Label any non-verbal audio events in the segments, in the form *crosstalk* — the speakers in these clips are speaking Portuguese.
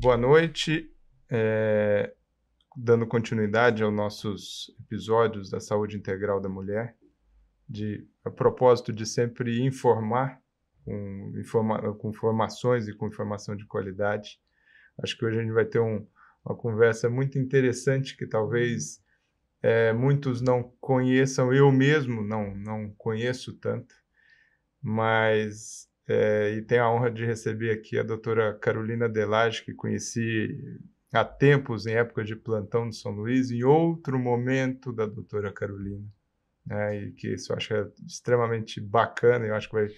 boa noite. É, dando continuidade aos nossos episódios da saúde integral da mulher, de a propósito de sempre informar com, informa, com informações e com informação de qualidade. Acho que hoje a gente vai ter um, uma conversa muito interessante que talvez é, muitos não conheçam, eu mesmo não, não conheço tanto, mas é, e tenho a honra de receber aqui a doutora Carolina Delage, que conheci há tempos, em época de plantão de São Luís, em outro momento da doutora Carolina. Né, e que isso eu acho é extremamente bacana, eu acho que vai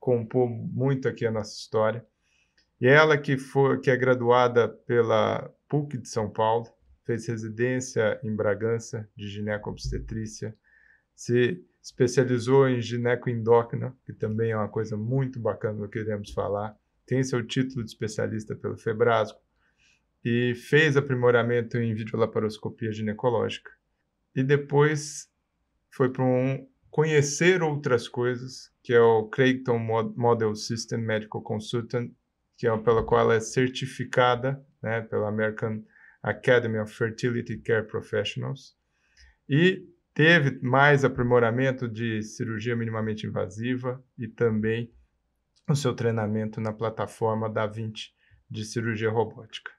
compor muito aqui a nossa história. E ela que foi que é graduada pela PUC de São Paulo, fez residência em Bragança de gineco-obstetrícia, se especializou em gineco-endócrina, que também é uma coisa muito bacana que queremos falar, tem seu título de especialista pelo Febrasco e fez aprimoramento em videolaparoscopia ginecológica. E depois foi para um conhecer outras coisas, que é o Creighton Model System Medical Consultant, que é pela qual ela é certificada né, pela American Academy of Fertility Care Professionals. E teve mais aprimoramento de cirurgia minimamente invasiva e também o seu treinamento na plataforma da 20 de cirurgia robótica.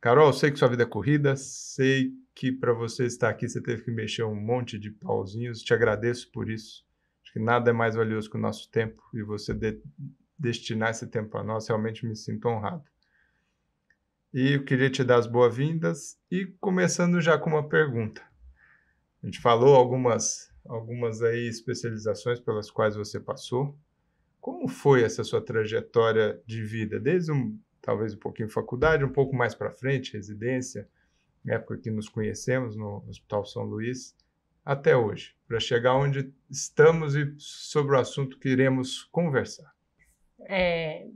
Carol, sei que sua vida é corrida, sei que para você estar aqui você teve que mexer um monte de pauzinhos, te agradeço por isso. Acho que nada é mais valioso que o nosso tempo e você de destinar esse tempo a nós, realmente me sinto honrado. E eu queria te dar as boas-vindas e começando já com uma pergunta. A gente falou algumas algumas aí especializações pelas quais você passou. Como foi essa sua trajetória de vida, desde um talvez um pouquinho faculdade, um pouco mais para frente, residência, época que nos conhecemos no Hospital São Luís, até hoje, para chegar onde estamos e sobre o assunto que iremos conversar. É,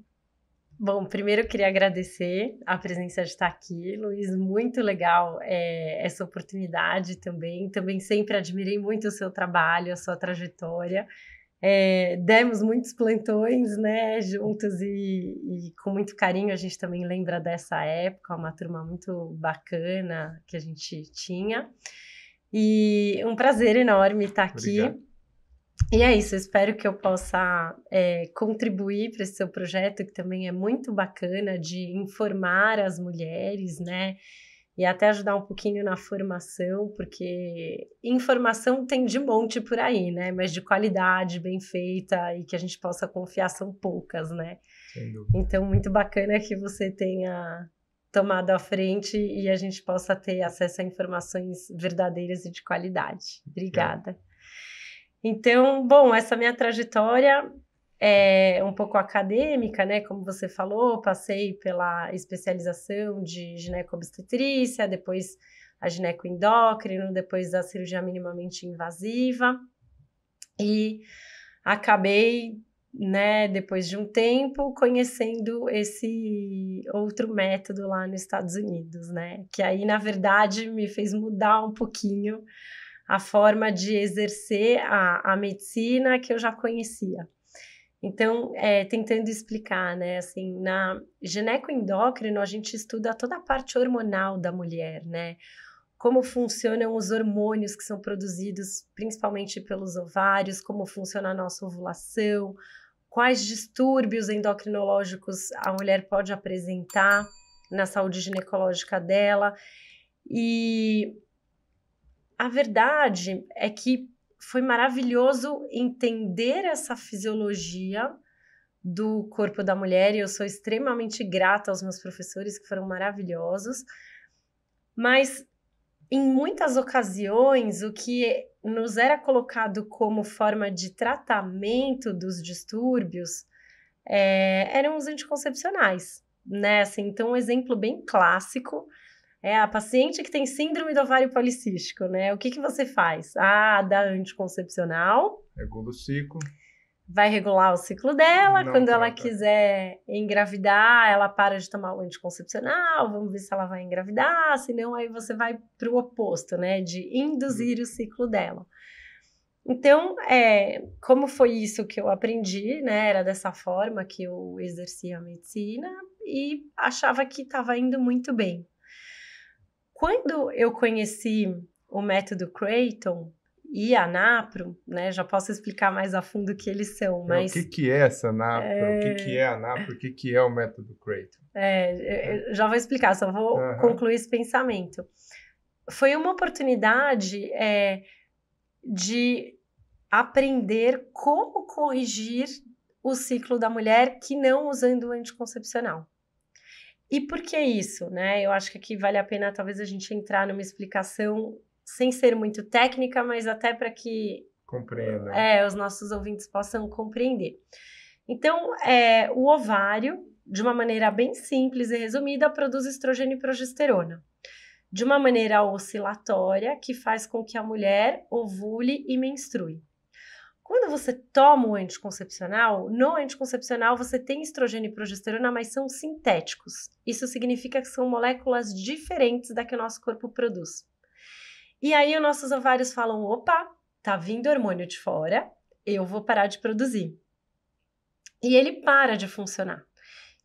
bom, primeiro eu queria agradecer a presença de estar aqui, Luiz, muito legal é, essa oportunidade também. Também sempre admirei muito o seu trabalho, a sua trajetória. É, demos muitos plantões, né, juntos e, e, com muito carinho a gente também lembra dessa época, uma turma muito bacana que a gente tinha. E um prazer enorme estar aqui. E é isso, espero que eu possa é, contribuir para esse seu projeto, que também é muito bacana de informar as mulheres, né? e até ajudar um pouquinho na formação, porque informação tem de monte por aí, né? Mas de qualidade, bem feita e que a gente possa confiar são poucas, né? Então, muito bacana que você tenha tomado à frente e a gente possa ter acesso a informações verdadeiras e de qualidade. Obrigada. É. Então, bom, essa minha trajetória é, um pouco acadêmica, né? Como você falou, passei pela especialização de ginecobstetrícia, depois a ginecoendócrino, depois a cirurgia minimamente invasiva e acabei, né, depois de um tempo, conhecendo esse outro método lá nos Estados Unidos, né? Que aí, na verdade, me fez mudar um pouquinho a forma de exercer a, a medicina que eu já conhecia. Então, é, tentando explicar, né, assim, na ginecoendócrino a gente estuda toda a parte hormonal da mulher, né, como funcionam os hormônios que são produzidos principalmente pelos ovários, como funciona a nossa ovulação, quais distúrbios endocrinológicos a mulher pode apresentar na saúde ginecológica dela. E a verdade é que foi maravilhoso entender essa fisiologia do corpo da mulher e eu sou extremamente grata aos meus professores que foram maravilhosos. Mas em muitas ocasiões o que nos era colocado como forma de tratamento dos distúrbios é, eram os anticoncepcionais, né? Assim, então um exemplo bem clássico é a paciente que tem síndrome do ovário policístico, né? O que, que você faz? Ah, dá anticoncepcional. Regula o ciclo. Vai regular o ciclo dela. Não Quando ela quiser engravidar, ela para de tomar o anticoncepcional. Vamos ver se ela vai engravidar. Senão, aí você vai para o oposto, né? De induzir o ciclo dela. Então, é, como foi isso que eu aprendi, né? Era dessa forma que eu exercia a medicina e achava que estava indo muito bem. Quando eu conheci o método Creighton e a NAPRO, né, já posso explicar mais a fundo o que eles são, mas... É, o que, que é essa NAPRO? É... O que, que é a NAPRO? O que, que é o método Creighton? É, já vou explicar, só vou uhum. concluir esse pensamento. Foi uma oportunidade é, de aprender como corrigir o ciclo da mulher que não usando o anticoncepcional. E por que isso, né? Eu acho que aqui vale a pena talvez a gente entrar numa explicação sem ser muito técnica, mas até para que. É, os nossos ouvintes possam compreender. Então, é, o ovário, de uma maneira bem simples e resumida, produz estrogênio e progesterona. De uma maneira oscilatória, que faz com que a mulher ovule e menstrue. Quando você toma o anticoncepcional, no anticoncepcional você tem estrogênio e progesterona, mas são sintéticos. Isso significa que são moléculas diferentes da que o nosso corpo produz. E aí os nossos ovários falam: opa, tá vindo hormônio de fora, eu vou parar de produzir. E ele para de funcionar.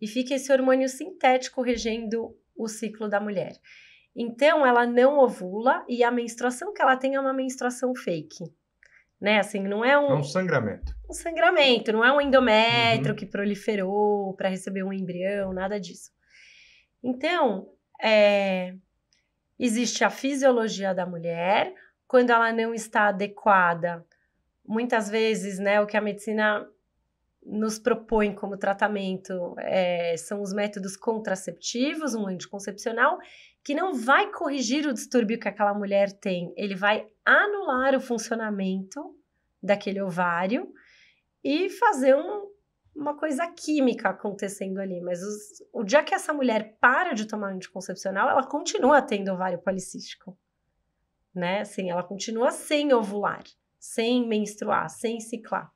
E fica esse hormônio sintético regendo o ciclo da mulher. Então ela não ovula e a menstruação que ela tem é uma menstruação fake né? Assim, não é um. É um sangramento. Um sangramento, não é um endométrio uhum. que proliferou para receber um embrião, nada disso. Então, é, existe a fisiologia da mulher, quando ela não está adequada, muitas vezes, né, o que a medicina nos propõe como tratamento é, são os métodos contraceptivos, um anticoncepcional, que não vai corrigir o distúrbio que aquela mulher tem, ele vai anular o funcionamento daquele ovário e fazer um, uma coisa química acontecendo ali. Mas os, o dia que essa mulher para de tomar anticoncepcional, ela continua tendo ovário policístico. Né? Assim, ela continua sem ovular, sem menstruar, sem ciclar.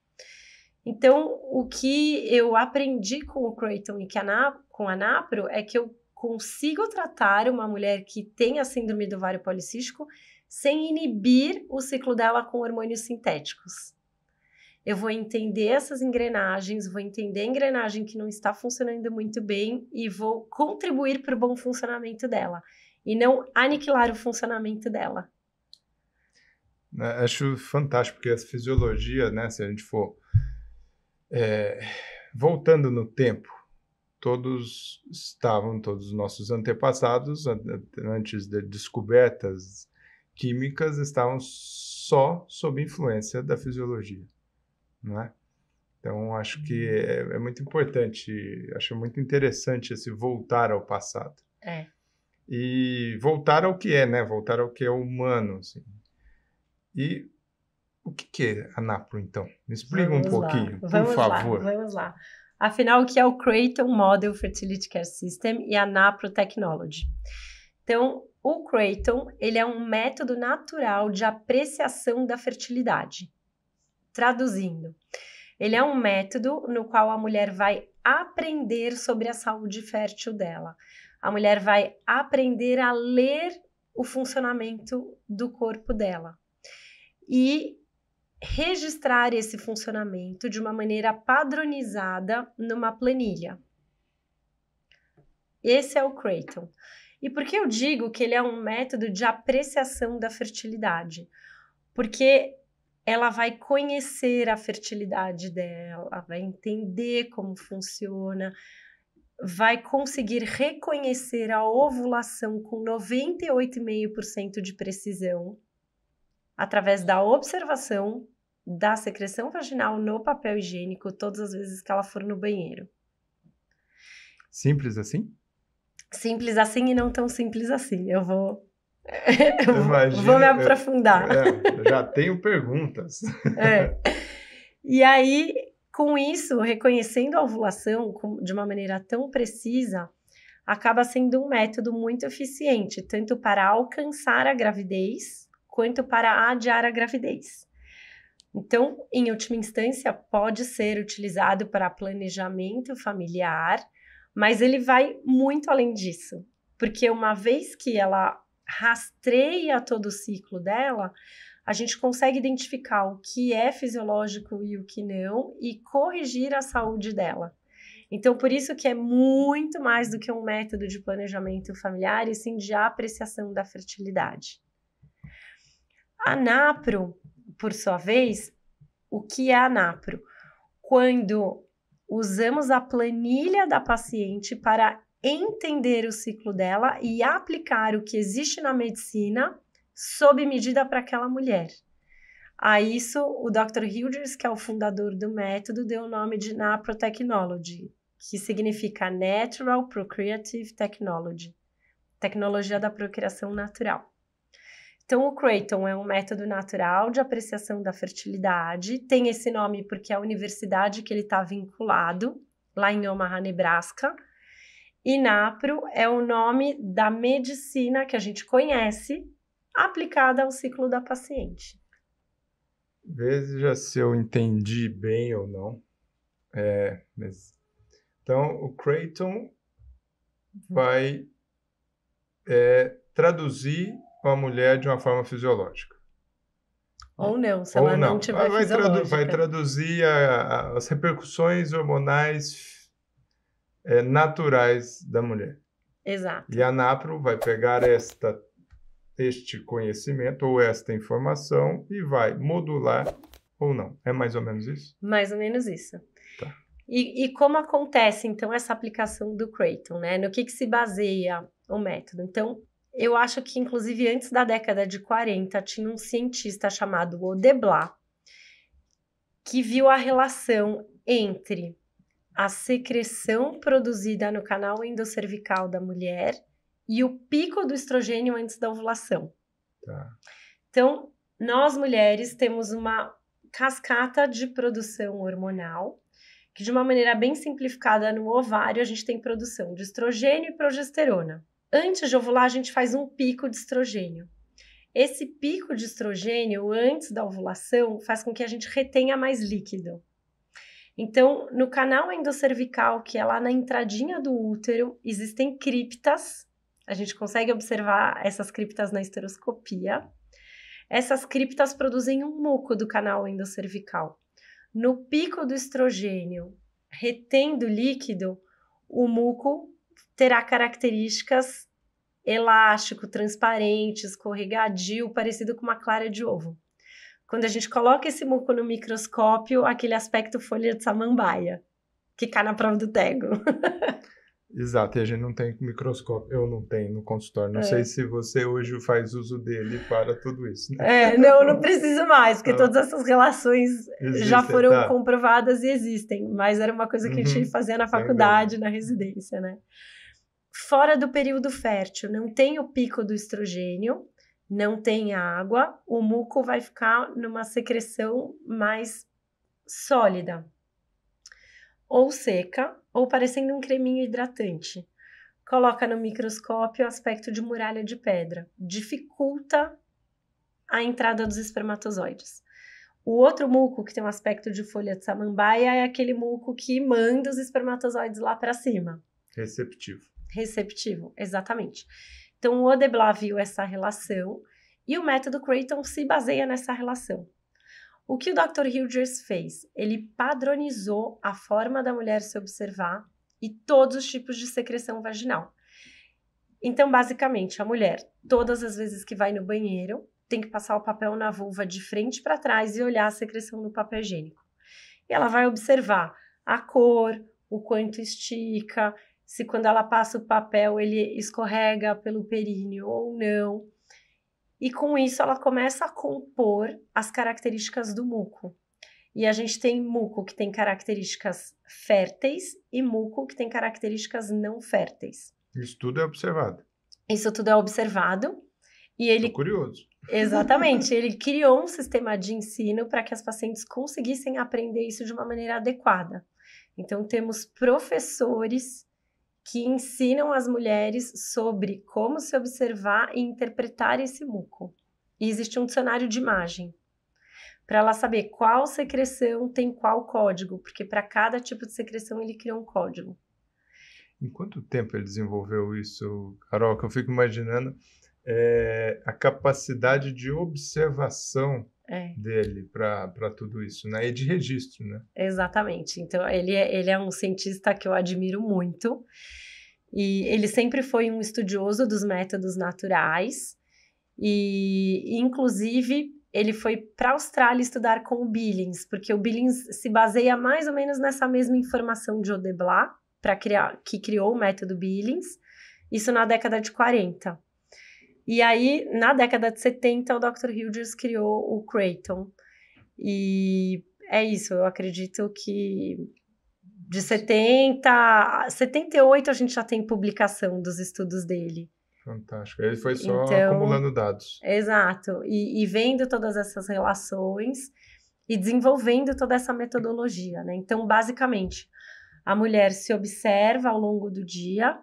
Então, o que eu aprendi com o Creighton e com a Napro é que eu consigo tratar uma mulher que tem a síndrome do ovário policístico sem inibir o ciclo dela com hormônios sintéticos. Eu vou entender essas engrenagens, vou entender a engrenagem que não está funcionando muito bem e vou contribuir para o bom funcionamento dela e não aniquilar o funcionamento dela. É, acho fantástico, porque a fisiologia, né, se a gente for é, voltando no tempo, todos estavam, todos os nossos antepassados, antes de descobertas químicas, estavam só sob influência da fisiologia, não é? Então, acho que é, é, muito importante, acho muito interessante esse voltar ao passado. É. E voltar ao que é, né? Voltar ao que é humano, assim. E o que, que é a NAPRO, então? Me explica vamos um pouquinho, por vamos favor. Lá, vamos lá. Afinal, o que é o Creighton Model Fertility Care System e a NAPRO Technology? Então, o Creighton, ele é um método natural de apreciação da fertilidade. Traduzindo, ele é um método no qual a mulher vai aprender sobre a saúde fértil dela. A mulher vai aprender a ler o funcionamento do corpo dela. E registrar esse funcionamento de uma maneira padronizada numa planilha. Esse é o Creighton. E por que eu digo que ele é um método de apreciação da fertilidade? Porque ela vai conhecer a fertilidade dela, vai entender como funciona, vai conseguir reconhecer a ovulação com 98,5% de precisão através da observação da secreção vaginal no papel higiênico todas as vezes que ela for no banheiro. Simples assim? Simples assim e não tão simples assim. Eu vou. *laughs* eu Imagina, vou me aprofundar. É, já tenho perguntas. É. E aí, com isso, reconhecendo a ovulação de uma maneira tão precisa, acaba sendo um método muito eficiente, tanto para alcançar a gravidez quanto para adiar a gravidez. Então, em última instância, pode ser utilizado para planejamento familiar, mas ele vai muito além disso, porque uma vez que ela rastreia todo o ciclo dela, a gente consegue identificar o que é fisiológico e o que não e corrigir a saúde dela. Então, por isso que é muito mais do que um método de planejamento familiar, e sim de apreciação da fertilidade. A NAPRO, por sua vez, o que é a NAPRO? Quando usamos a planilha da paciente para entender o ciclo dela e aplicar o que existe na medicina sob medida para aquela mulher. A isso, o Dr. Hilders, que é o fundador do método, deu o nome de NAPRO Technology, que significa Natural Procreative Technology, tecnologia da procriação natural. Então, o Creighton é um método natural de apreciação da fertilidade. Tem esse nome porque é a universidade que ele está vinculado, lá em Omaha, Nebraska. E NAPRO é o nome da medicina que a gente conhece aplicada ao ciclo da paciente. Veja se eu entendi bem ou não. É, mas... Então, o Creighton vai é, traduzir a mulher de uma forma fisiológica. Ou não, se Ou ela não, não tiver vai, tradu vai traduzir a, a, as repercussões hormonais é, naturais da mulher. Exato. E a NAPRO vai pegar esta, este conhecimento ou esta informação e vai modular ou não. É mais ou menos isso? Mais ou menos isso. Tá. E, e como acontece, então, essa aplicação do Creighton, né? No que, que se baseia o método? Então, eu acho que, inclusive, antes da década de 40, tinha um cientista chamado Odeblat que viu a relação entre a secreção produzida no canal endocervical da mulher e o pico do estrogênio antes da ovulação. Tá. Então, nós mulheres temos uma cascata de produção hormonal, que de uma maneira bem simplificada no ovário a gente tem produção de estrogênio e progesterona. Antes de ovular, a gente faz um pico de estrogênio. Esse pico de estrogênio, antes da ovulação, faz com que a gente retenha mais líquido. Então, no canal endocervical, que é lá na entradinha do útero, existem criptas. A gente consegue observar essas criptas na esteroscopia. Essas criptas produzem um muco do canal endocervical. No pico do estrogênio, retendo líquido, o muco terá características elástico, transparente, escorregadio, parecido com uma clara de ovo. Quando a gente coloca esse muco no microscópio, aquele aspecto folha de samambaia, que cai na prova do tego. *laughs* Exato, e a gente não tem microscópio, eu não tenho no consultório. Não é. sei se você hoje faz uso dele para tudo isso. Né? É, não, não preciso mais, porque ah. todas essas relações existem, já foram tá. comprovadas e existem, mas era uma coisa que a gente uhum. fazia na faculdade, na residência, né? Fora do período fértil, não tem o pico do estrogênio, não tem água, o muco vai ficar numa secreção mais sólida, ou seca, ou parecendo um creminho hidratante. Coloca no microscópio o aspecto de muralha de pedra, dificulta a entrada dos espermatozoides. O outro muco, que tem um aspecto de folha de samambaia, é aquele muco que manda os espermatozoides lá para cima. Receptivo. Receptivo, exatamente. Então, o Odeblat viu essa relação e o método Creighton se baseia nessa relação. O que o Dr. Hughes fez? Ele padronizou a forma da mulher se observar e todos os tipos de secreção vaginal. Então, basicamente, a mulher, todas as vezes que vai no banheiro, tem que passar o papel na vulva de frente para trás e olhar a secreção no papel higiênico. E ela vai observar a cor, o quanto estica, se quando ela passa o papel ele escorrega pelo períneo ou não. E com isso ela começa a compor as características do muco. E a gente tem muco que tem características férteis e muco que tem características não férteis. Isso tudo é observado. Isso tudo é observado. E ele. Tô curioso. Exatamente. ele criou um sistema de ensino para que as pacientes conseguissem aprender isso de uma maneira adequada. Então, temos professores que ensinam as mulheres sobre como se observar e interpretar esse muco. E existe um dicionário de imagem para ela saber qual secreção tem qual código, porque para cada tipo de secreção ele criou um código. Em quanto tempo ele desenvolveu isso, Carol? Que eu fico imaginando é, a capacidade de observação é. dele para tudo isso, né? E de registro, né? Exatamente. Então, ele é, ele é um cientista que eu admiro muito. E ele sempre foi um estudioso dos métodos naturais. E, inclusive, ele foi para a Austrália estudar com o Billings, porque o Billings se baseia mais ou menos nessa mesma informação de Odeblat, para criar, que criou o método Billings, isso na década de 40. E aí, na década de 70, o Dr. Hughes criou o Creighton. E é isso, eu acredito que de 70, 78 a gente já tem publicação dos estudos dele. Fantástico. Ele foi só então, acumulando dados. Exato. E, e, vendo todas essas relações e desenvolvendo toda essa metodologia, né? Então, basicamente, a mulher se observa ao longo do dia.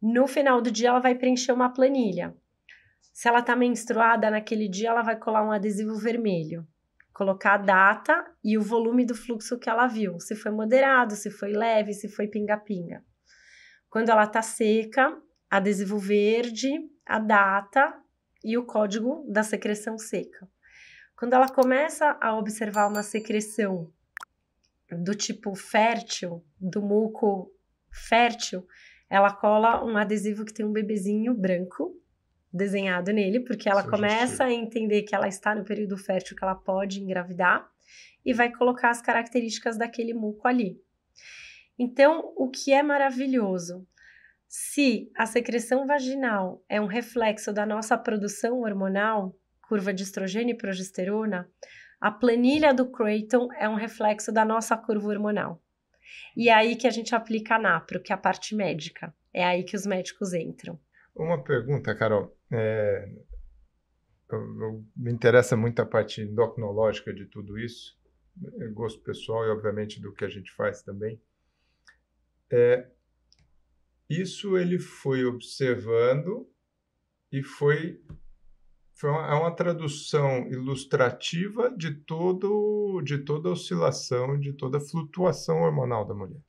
No final do dia, ela vai preencher uma planilha. Se ela está menstruada naquele dia, ela vai colar um adesivo vermelho, colocar a data e o volume do fluxo que ela viu, se foi moderado, se foi leve, se foi pinga-pinga. Quando ela está seca, adesivo verde, a data e o código da secreção seca. Quando ela começa a observar uma secreção do tipo fértil, do muco fértil, ela cola um adesivo que tem um bebezinho branco desenhado nele, porque ela começa a entender que ela está no período fértil, que ela pode engravidar, e vai colocar as características daquele muco ali. Então, o que é maravilhoso? Se a secreção vaginal é um reflexo da nossa produção hormonal, curva de estrogênio e progesterona, a planilha do Creighton é um reflexo da nossa curva hormonal. E é aí que a gente aplica a NAPRO, que é a parte médica. É aí que os médicos entram. Uma pergunta, Carol. É, eu, eu, me interessa muito a parte endocrinológica de tudo isso, é gosto pessoal e, obviamente, do que a gente faz também. É, isso ele foi observando e foi, foi uma, é uma tradução ilustrativa de, todo, de toda a oscilação, de toda a flutuação hormonal da mulher.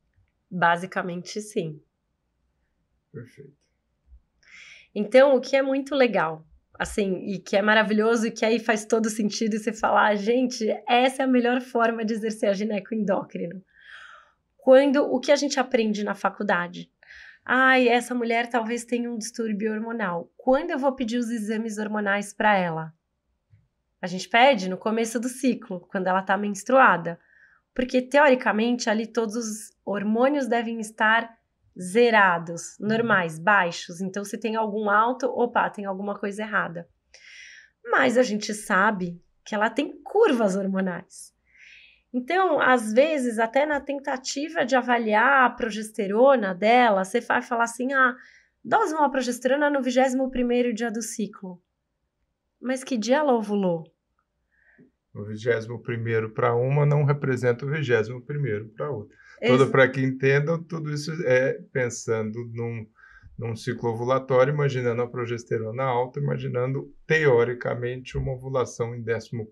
Basicamente, sim. Perfeito. Então, o que é muito legal, assim, e que é maravilhoso e que aí faz todo sentido você falar, gente, essa é a melhor forma de exercer a ginecoendócrino. Quando o que a gente aprende na faculdade? Ai, essa mulher talvez tenha um distúrbio hormonal. Quando eu vou pedir os exames hormonais para ela? A gente pede no começo do ciclo, quando ela está menstruada. Porque, teoricamente, ali todos os hormônios devem estar zerados, uhum. normais, baixos. Então, se tem algum alto, opa, tem alguma coisa errada. Mas a gente sabe que ela tem curvas hormonais. Então, às vezes, até na tentativa de avaliar a progesterona dela, você vai falar assim: ah, dose uma progesterona no 21 dia do ciclo. Mas que dia ela ovulou? O 21 para uma não representa o 21 para outra. Tudo para que entendam, tudo isso é pensando num, num ciclo ovulatório, imaginando a progesterona alta, imaginando teoricamente uma ovulação em 14º,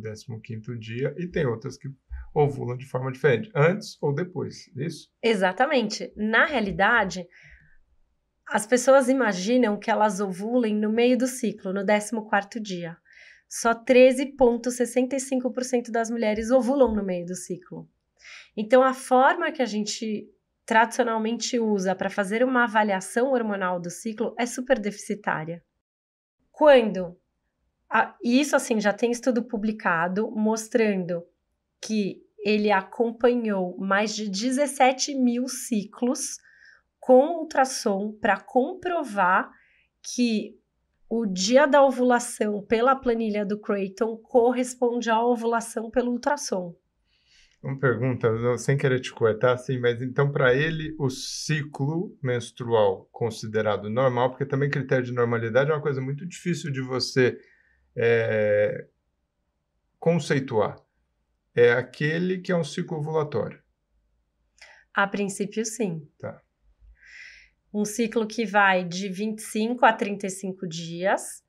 15º dia, e tem outras que ovulam de forma diferente, antes ou depois, isso? Exatamente. Na realidade, as pessoas imaginam que elas ovulem no meio do ciclo, no 14º dia. Só 13,65% das mulheres ovulam no meio do ciclo. Então, a forma que a gente tradicionalmente usa para fazer uma avaliação hormonal do ciclo é super deficitária. Quando a, isso assim já tem estudo publicado mostrando que ele acompanhou mais de 17 mil ciclos com ultrassom para comprovar que o dia da ovulação pela planilha do Creighton corresponde à ovulação pelo ultrassom. Uma pergunta, sem querer te cortar, assim, mas então para ele o ciclo menstrual considerado normal, porque também critério de normalidade é uma coisa muito difícil de você é, conceituar. É aquele que é um ciclo ovulatório. A princípio, sim. Tá. Um ciclo que vai de 25 a 35 dias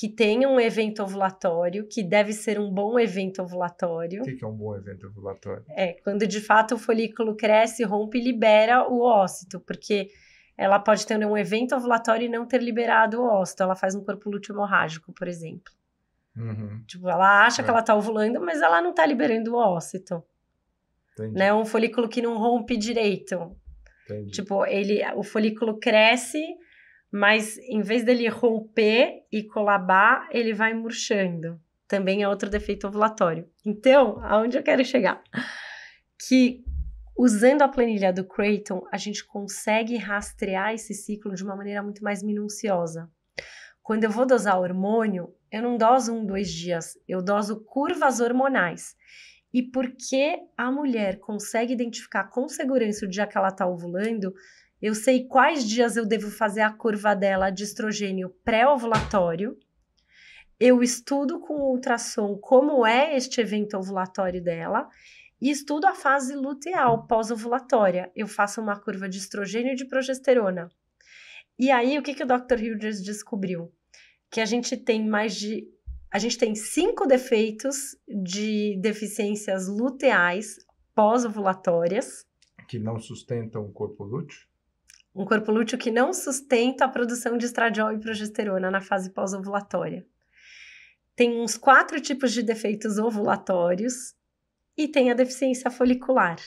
que tenha um evento ovulatório, que deve ser um bom evento ovulatório. O que, que é um bom evento ovulatório? É, quando de fato o folículo cresce, rompe e libera o ócito, porque ela pode ter um evento ovulatório e não ter liberado o ócito, ela faz um corpo lúteo hemorrágico, por exemplo. Uhum. Tipo, ela acha É. que ela tá ovulando, mas ela não tá liberando o ócito, Entendi. né? Um folículo que não rompe direito. entendi. Tipo, ele, o folículo cresce, mas em vez dele romper e colabar, ele vai murchando. Também é outro defeito ovulatório. Então, aonde eu quero chegar? Que usando a planilha do Creighton, a gente consegue rastrear esse ciclo de uma maneira muito mais minuciosa. Quando eu vou dosar hormônio, eu não doso um, dois dias, eu doso curvas hormonais. E porque a mulher consegue identificar com segurança o dia que ela está ovulando, eu sei quais dias eu devo fazer a curva dela de estrogênio pré-ovulatório. Eu estudo com ultrassom como é este evento ovulatório dela e estudo a fase luteal pós-ovulatória. Eu faço uma curva de estrogênio e de progesterona. E aí, o que, que o Dr. Hildreth descobriu? Que a gente tem mais de a gente tem cinco defeitos de deficiências luteais pós-ovulatórias. Que não sustentam o corpo lúteo? Um corpo lúteo que não sustenta a produção de estradiol e progesterona na fase pós-ovulatória. Tem uns quatro tipos de defeitos ovulatórios e tem a deficiência folicular.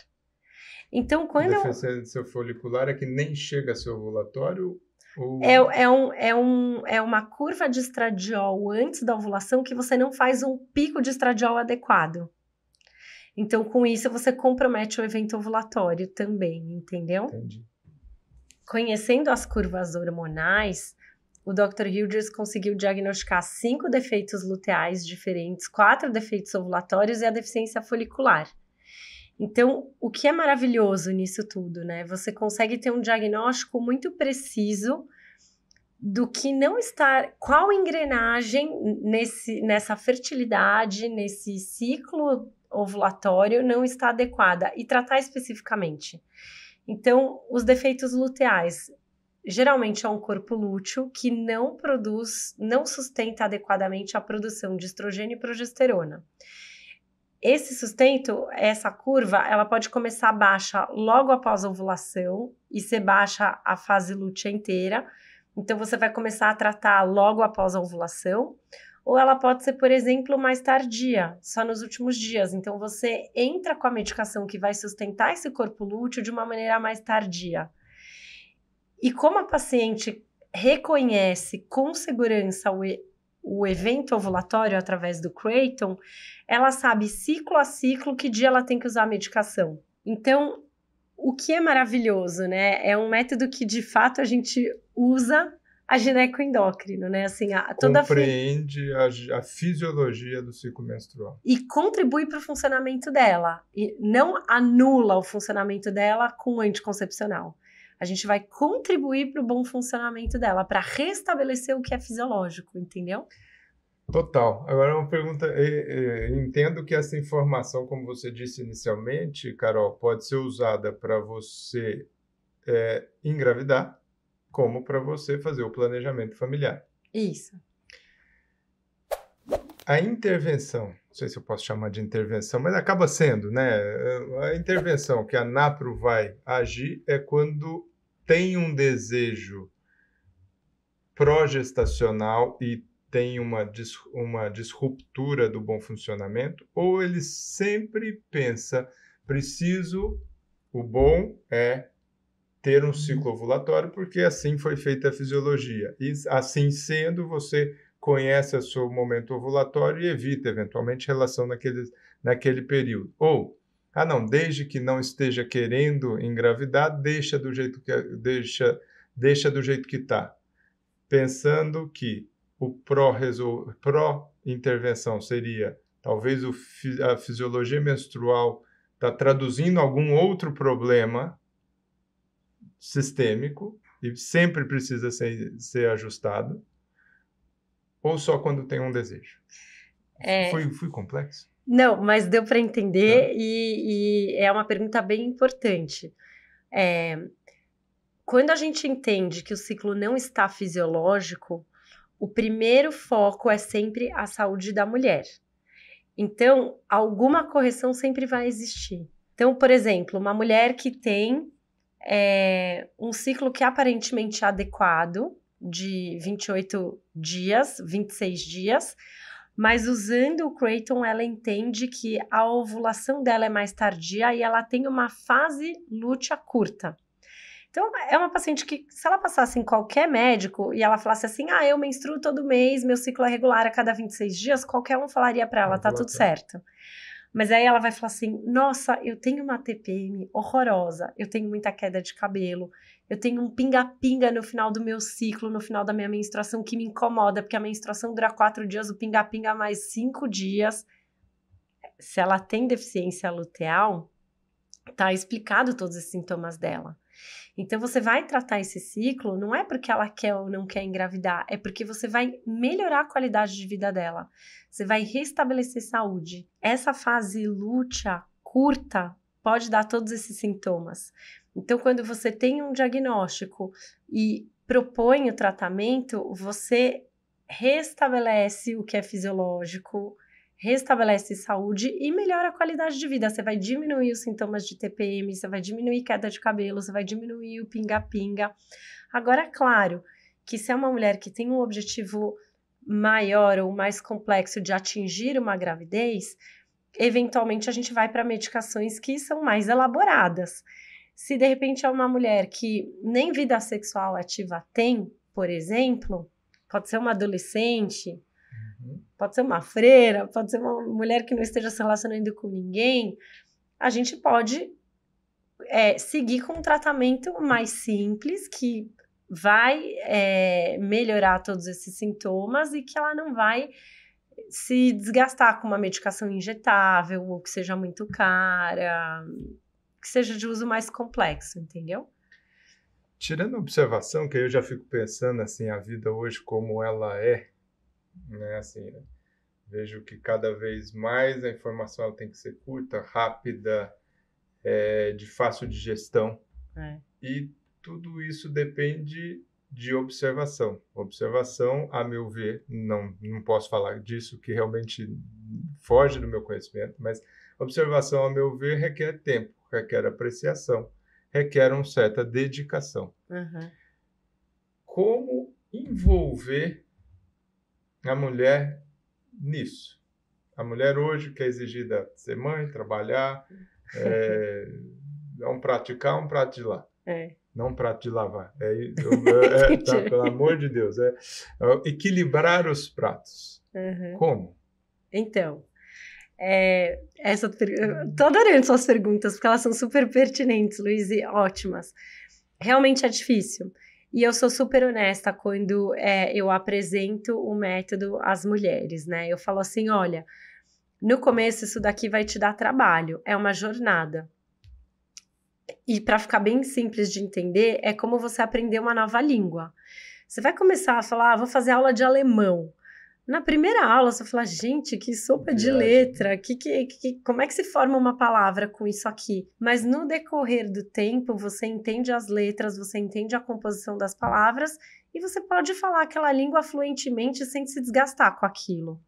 Então, quando eu, Deficiência folicular é que nem chega a ser ovulatório? Ou... É, é, um, é, um, é uma curva de estradiol antes da ovulação que você não faz um pico de estradiol adequado. Então, com isso, você compromete o evento ovulatório também, entendeu? Entendi. Conhecendo as curvas hormonais, o Dr. Hildreth conseguiu diagnosticar cinco defeitos luteais diferentes, quatro defeitos ovulatórios e a deficiência folicular. Então, o que é maravilhoso nisso tudo, né? Você consegue ter um diagnóstico muito preciso do que não está, qual engrenagem nesse, nessa fertilidade, nesse ciclo ovulatório não está adequada e tratar especificamente. Então, os defeitos luteais geralmente é um corpo lúteo que não produz, não sustenta adequadamente a produção de estrogênio e progesterona. Esse sustento, essa curva, ela pode começar baixa logo após a ovulação e ser baixa a fase lútea inteira. Então, você vai começar a tratar logo após a ovulação, ou ela pode ser, por exemplo, mais tardia, só nos últimos dias. Então, você entra com a medicação que vai sustentar esse corpo lúteo de uma maneira mais tardia. E como a paciente reconhece com segurança o, o evento ovulatório através do Creighton, ela sabe ciclo a ciclo que dia ela tem que usar a medicação. Então, o que é maravilhoso, né? É um método que de fato a gente usa a ginecoendócrino, né? Assim, a, toda Compreende a, a, fisiologia do ciclo menstrual. E contribui para o funcionamento dela. E não anula o funcionamento dela com o anticoncepcional. A gente vai contribuir para o bom funcionamento dela, para restabelecer o que é fisiológico, entendeu? Total. Agora uma pergunta. entendo que essa informação, como você disse inicialmente, Carol, pode ser usada para você é, engravidar, como para você fazer o planejamento familiar. Isso. A intervenção, não sei se eu posso chamar de intervenção, mas acaba sendo, né? A intervenção que a NAPRO vai agir é quando tem um desejo progestacional e tem uma, dis, uma disruptura do bom funcionamento, ou ele sempre pensa, preciso, o bom é ter um ciclo ovulatório, porque assim foi feita a fisiologia. E assim sendo, você conhece o seu momento ovulatório e evita, eventualmente, relação naquele, naquele período. Ou, ah não, desde que não esteja querendo engravidar, deixa do jeito que deixa, deixa do jeito que está. Pensando que o pró-intervenção pró seria talvez o, a fisiologia menstrual está traduzindo algum outro problema sistêmico e sempre precisa ser, ser ajustado, ou só quando tem um desejo? É... Fui, fui complexo? Não, mas deu para entender é. E, e, é uma pergunta bem importante. É, quando a gente entende que o ciclo não está fisiológico, o primeiro foco é sempre a saúde da mulher. Então, alguma correção sempre vai existir. Então, por exemplo, uma mulher que tem é, um ciclo que é aparentemente adequado, de 28 dias, 26 dias, Mas usando o Creighton, ela entende que a ovulação dela é mais tardia e ela tem uma fase lútea curta. Então, é uma paciente que, se ela passasse em qualquer médico e ela falasse assim: ah, eu menstruo todo mês, meu ciclo é regular a cada 26 dias, qualquer um falaria para ela: tá tudo certo. Mas aí ela vai falar assim: nossa, eu tenho uma TPM horrorosa, eu tenho muita queda de cabelo, eu tenho um pinga-pinga no final do meu ciclo, no final da minha menstruação, que me incomoda, porque a menstruação dura quatro dias, o pinga-pinga mais cinco dias. Se ela tem deficiência luteal, tá explicado todos esses sintomas dela. Então você vai tratar esse ciclo não é porque ela quer ou não quer engravidar, é porque você vai melhorar a qualidade de vida dela. Você vai restabelecer saúde. Essa fase lútea curta pode dar todos esses sintomas. Então quando você tem um diagnóstico e propõe o tratamento, você restabelece o que é fisiológico, restabelece saúde e melhora a qualidade de vida. Você vai diminuir os sintomas de TPM, você vai diminuir queda de cabelo, você vai diminuir o pinga-pinga. Agora, claro que se é uma mulher que tem um objetivo maior ou mais complexo de atingir uma gravidez, eventualmente a gente vai para medicações que são mais elaboradas. Se de repente é uma mulher que nem vida sexual ativa tem, por exemplo, pode ser uma adolescente, pode ser uma freira, pode ser uma mulher que não esteja se relacionando com ninguém, a gente pode é, seguir com um tratamento mais simples que vai é, melhorar todos esses sintomas e que ela não vai se desgastar com uma medicação injetável ou que seja muito cara, que seja de uso mais complexo, entendeu? Tirando a observação, que eu já fico pensando assim, a vida hoje como ela é, né? Assim, né? vejo que cada vez mais a informação tem que ser curta, rápida, é, de fácil digestão. É. E tudo isso depende de observação. Observação, a meu ver, não, não posso falar disso, que realmente foge do meu conhecimento, mas observação, a meu ver, requer tempo, requer apreciação, requer uma certa dedicação. Uhum. Como envolver a mulher nisso. A mulher hoje que é exigida ser mãe, trabalhar, *laughs* é, é um prato de cá, um prato de lá. É. Não um prato de lavar. É, eu, *laughs* é, tá, pelo amor de Deus. É, é equilibrar os pratos. Uhum. Como? Então, é, essa, tô adorando suas perguntas, porque elas são super pertinentes, Luiz, e ótimas. Realmente é difícil. E eu sou super honesta quando é, eu apresento o método às mulheres, né? Eu falo assim: olha, no começo isso daqui vai te dar trabalho, é uma jornada. E para ficar bem simples de entender, é como você aprender uma nova língua. Você vai começar a falar, ah, vou fazer aula de alemão. Na primeira aula, você fala, gente, que sopa de letra, que, que, que, como é que se forma uma palavra com isso aqui? Mas no decorrer do tempo, você entende as letras, você entende a composição das palavras e você pode falar aquela língua fluentemente sem se desgastar com aquilo.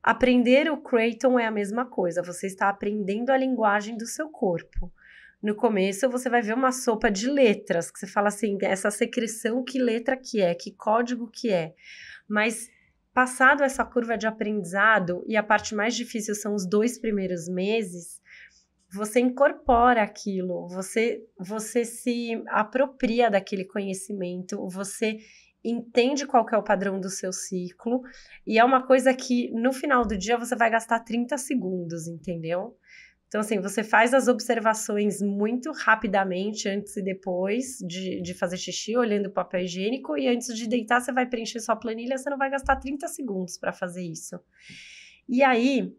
Aprender o Creighton é a mesma coisa, você está aprendendo a linguagem do seu corpo. No começo, você vai ver uma sopa de letras, que você fala assim, essa secreção, que letra que é, que código que é. Mas Passado essa curva de aprendizado, e a parte mais difícil são os dois primeiros meses, você incorpora aquilo, você, você se apropria daquele conhecimento, você entende qual é o padrão do seu ciclo, e é uma coisa que no final do dia você vai gastar 30 segundos, entendeu? Então, assim, você faz as observações muito rapidamente, antes e depois de, de fazer xixi, olhando o papel higiênico, e antes de deitar, você vai preencher sua planilha, você não vai gastar 30 segundos para fazer isso. E aí,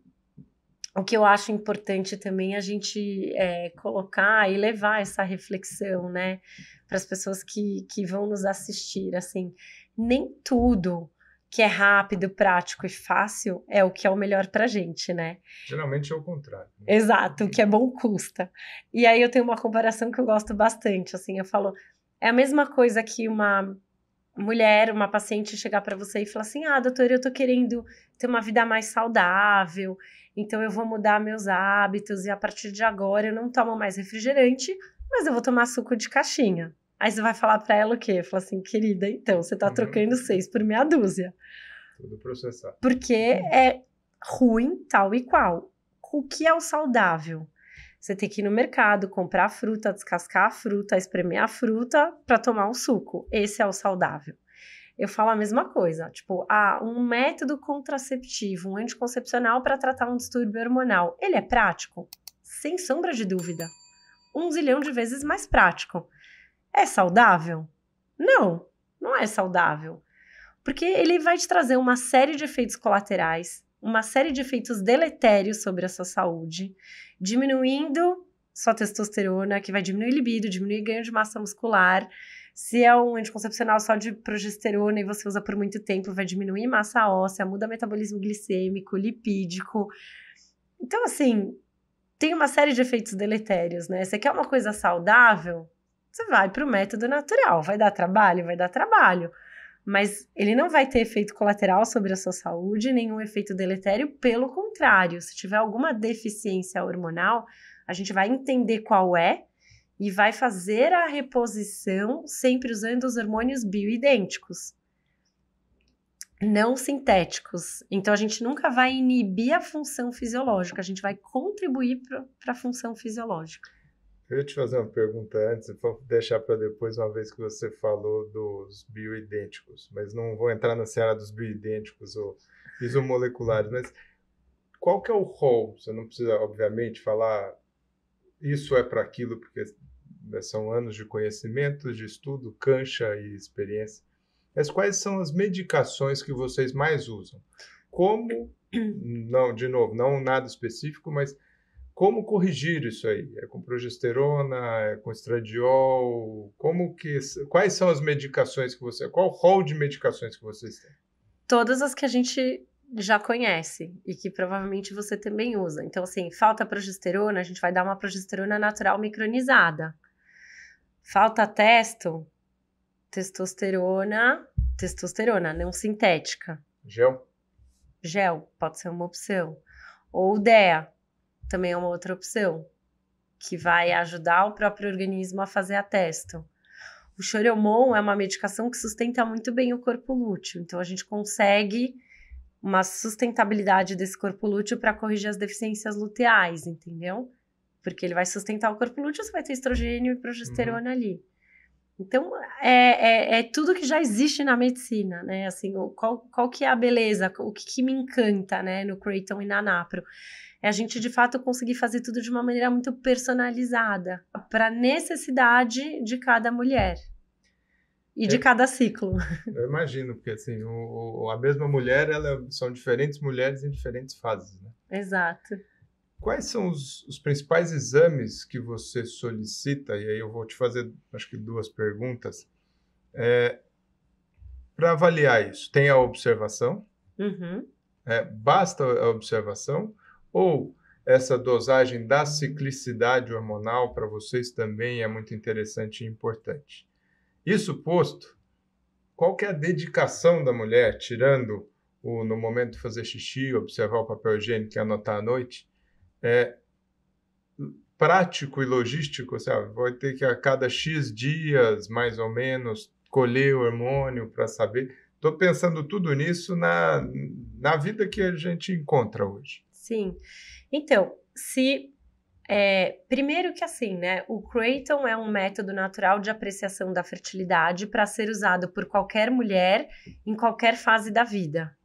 o que eu acho importante também é a gente é, colocar e levar essa reflexão, né, para as pessoas que, que vão nos assistir, assim, nem tudo que é rápido, prático e fácil é o que é o melhor pra gente, né? Geralmente é o contrário. Né? Exato, o que é bom custa. E aí eu tenho uma comparação que eu gosto bastante, assim, eu falo, é a mesma coisa que uma mulher, uma paciente chegar para você e falar assim: "Ah, doutora, eu tô querendo ter uma vida mais saudável, então eu vou mudar meus hábitos e a partir de agora eu não tomo mais refrigerante, mas eu vou tomar suco de caixinha". Aí você vai falar para ela o quê? Fala assim, querida, então, você tá uhum. trocando seis por meia dúzia. Tudo processado. Porque é ruim tal e qual. O que é o saudável? Você tem que ir no mercado, comprar a fruta, descascar a fruta, espremer a fruta para tomar um suco. Esse é o saudável. Eu falo a mesma coisa, tipo, ah, um método contraceptivo, um anticoncepcional para tratar um distúrbio hormonal, ele é prático? Sem sombra de dúvida. Um zilhão de vezes mais prático. É saudável? Não, não é saudável. Porque ele vai te trazer uma série de efeitos colaterais, uma série de efeitos deletérios sobre a sua saúde, diminuindo sua testosterona, que vai diminuir libido, diminuir ganho de massa muscular. Se é um anticoncepcional só de progesterona e você usa por muito tempo, vai diminuir massa óssea, muda metabolismo glicêmico, lipídico. Então, assim, tem uma série de efeitos deletérios, né? Você quer uma coisa saudável? Você vai para o método natural. Vai dar trabalho? Vai dar trabalho mas ele não vai ter efeito colateral sobre a sua saúde, nenhum efeito deletério, pelo contrário, se tiver alguma deficiência hormonal, a gente vai entender qual é e vai fazer a reposição sempre usando os hormônios bioidênticos, não sintéticos. Então a gente nunca vai inibir a função fisiológica, a gente vai contribuir para a função fisiológica. Eu ia te fazer uma pergunta antes, vou deixar para depois, uma vez que você falou dos bioidênticos, mas não vou entrar na seara dos bioidênticos ou isomoleculares, mas qual que é o rol? Você não precisa, obviamente, falar isso é para aquilo, porque são anos de conhecimento, de estudo, cancha e experiência. Mas quais são as medicações que vocês mais usam? Como, não, de novo, não nada específico, mas como corrigir isso aí? É com progesterona, é com estradiol? Como que quais são as medicações que você, qual o rol de medicações que vocês têm? Todas as que a gente já conhece e que provavelmente você também usa. Então assim, falta progesterona, a gente vai dar uma progesterona natural micronizada. Falta testo, testosterona, testosterona não sintética. Gel? Gel, pode ser uma opção. Ou DEA, também é uma outra opção, que vai ajudar o próprio organismo a fazer a testo. O Choromon é uma medicação que sustenta muito bem o corpo lúteo, então a gente consegue uma sustentabilidade desse corpo lúteo para corrigir as deficiências luteais, entendeu? Porque ele vai sustentar o corpo lúteo, você vai ter estrogênio e progesterona uhum. ali. Então, é, é, é, tudo que já existe na medicina, né? Assim, qual, qual que é a beleza, o que, que me encanta, né, no Creighton e na Napro? É a gente de fato conseguir fazer tudo de uma maneira muito personalizada para a necessidade de cada mulher e é, de cada ciclo. *laughs* Eu imagino, porque assim, o, a mesma mulher, ela são diferentes mulheres em diferentes fases, né? Exato. Quais são os, os principais exames que você solicita? E aí eu vou te fazer, acho que duas perguntas. É, para avaliar isso, tem a observação? Uhum. É, basta a observação? Ou essa dosagem da ciclicidade hormonal para vocês também é muito interessante e importante. Isso posto, qual que é a dedicação da mulher, tirando o no momento de fazer xixi, observar o papel higiênico e anotar à noite, é prático e logístico, sabe? Vai ter que a cada X dias, mais ou menos, colher o hormônio para saber. Estou pensando tudo nisso na, na vida que a gente encontra hoje. Sim. Então, se. É, primeiro que assim, né? O Creighton é um método natural de apreciação da fertilidade para ser usado por qualquer mulher em qualquer fase da vida,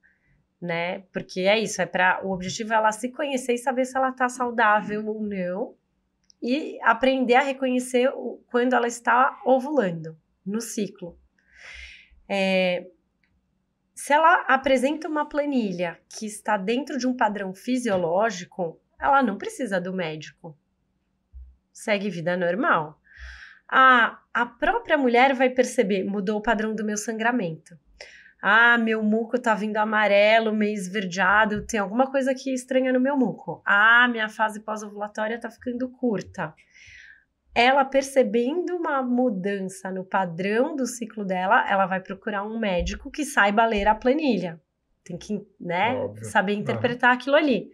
né? Porque é isso, é para o objetivo é ela se conhecer e saber se ela está saudável ou não e aprender a reconhecer o, quando ela está ovulando no ciclo. É, se ela apresenta uma planilha que está dentro de um padrão fisiológico, ela não precisa do médico. Segue vida normal. A, a própria mulher vai perceber, mudou o padrão do meu sangramento. Ah, meu muco tá vindo amarelo, meio esverdeado, tem alguma coisa aqui estranha no meu muco. Ah, minha fase pós-ovulatória tá ficando curta ela percebendo uma mudança no padrão do ciclo dela, ela vai procurar um médico que saiba ler a planilha. Tem que, né, Óbvio. saber interpretar aquilo ali.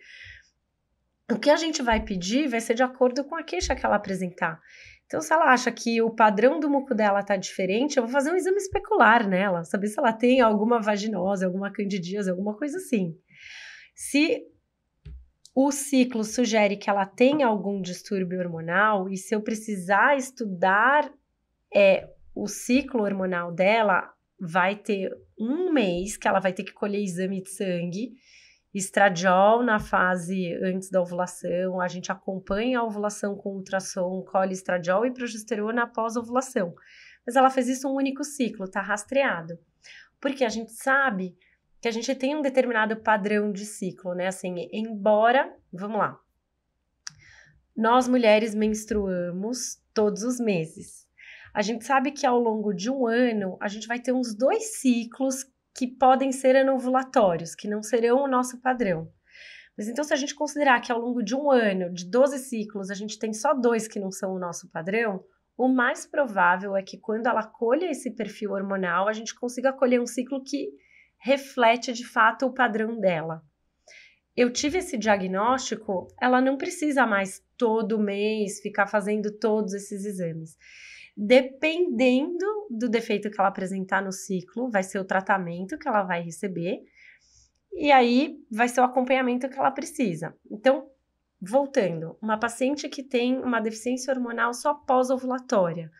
O que a gente vai pedir vai ser de acordo com a queixa que ela apresentar. Então, Então, se ela acha que o padrão do muco dela tá diferente, eu vou fazer um exame especular nela, saber se ela tem alguma vaginose, alguma candidíase, alguma coisa assim. Se o ciclo sugere que ela tem algum distúrbio hormonal e se eu precisar estudar é, o ciclo hormonal dela, vai ter um mês que ela vai ter que colher exame de sangue, estradiol na fase antes da ovulação, a gente acompanha a ovulação com ultrassom, colhe estradiol e progesterona após a ovulação. Mas ela fez isso um único ciclo, tá rastreado. Porque a gente sabe que a gente tem um determinado padrão de ciclo, né? Assim, embora, vamos lá. Nós mulheres menstruamos todos os meses. A gente sabe que ao longo de um ano a gente vai ter uns dois ciclos que podem ser anovulatórios, que não serão o nosso padrão. Mas então, se a gente considerar que ao longo de um ano, de 12 ciclos, a gente tem só dois que não são o nosso padrão, o mais provável é que quando ela colha esse perfil hormonal, a gente consiga colher um ciclo que reflete de fato o padrão dela. Eu tive esse diagnóstico, ela não precisa mais todo mês ficar fazendo todos esses exames. Dependendo do defeito que ela apresentar no ciclo, vai ser o tratamento que ela vai receber, e aí vai ser o acompanhamento que ela precisa. Então, voltando, uma paciente que tem uma deficiência hormonal só pós-ovulatória,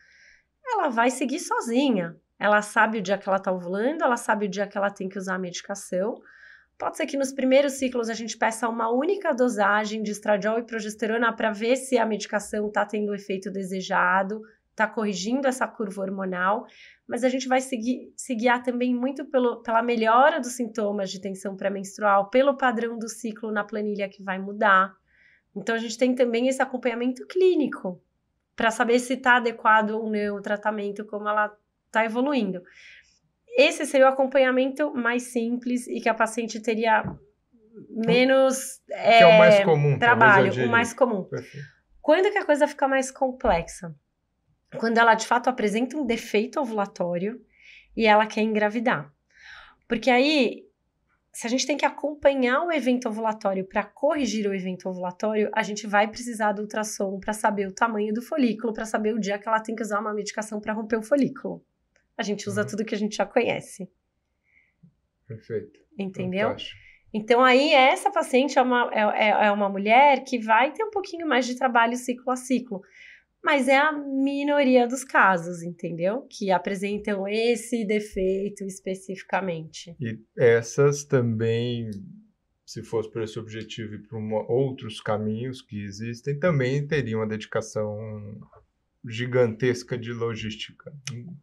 ela vai seguir sozinha. Ela sabe o dia que ela está ovulando, ela sabe o dia que ela tem que usar a medicação. Pode ser que nos primeiros ciclos a gente peça uma única dosagem de estradiol e progesterona para ver se a medicação está tendo o efeito desejado, está corrigindo essa curva hormonal, mas a gente vai seguir, se guiar também muito pelo, pela melhora dos sintomas de tensão pré-menstrual, pelo padrão do ciclo na planilha que vai mudar. Então a gente tem também esse acompanhamento clínico para saber se está adequado ou não o tratamento, como ela está evoluindo. Esse seria o acompanhamento mais simples e que a paciente teria menos é, é o mais comum, trabalho, o mais comum. Perfeito. Quando que a coisa fica mais complexa? Quando ela de fato apresenta um defeito ovulatório e ela quer engravidar. Porque aí, se a gente tem que acompanhar o evento ovulatório para corrigir o evento ovulatório, a gente vai precisar do ultrassom para saber o tamanho do folículo, para saber o dia que ela tem que usar uma medicação para romper o folículo. A gente usa uhum. tudo que a gente já conhece. Perfeito. Entendeu? Fantástico. Então, aí, essa paciente é uma, é, é, é uma mulher que vai ter um pouquinho mais de trabalho ciclo a ciclo. Mas é a minoria dos casos, entendeu? Que apresentam esse defeito especificamente. E essas também, se fosse por esse objetivo e por uma, outros caminhos que existem, também teriam uma dedicação gigantesca de logística.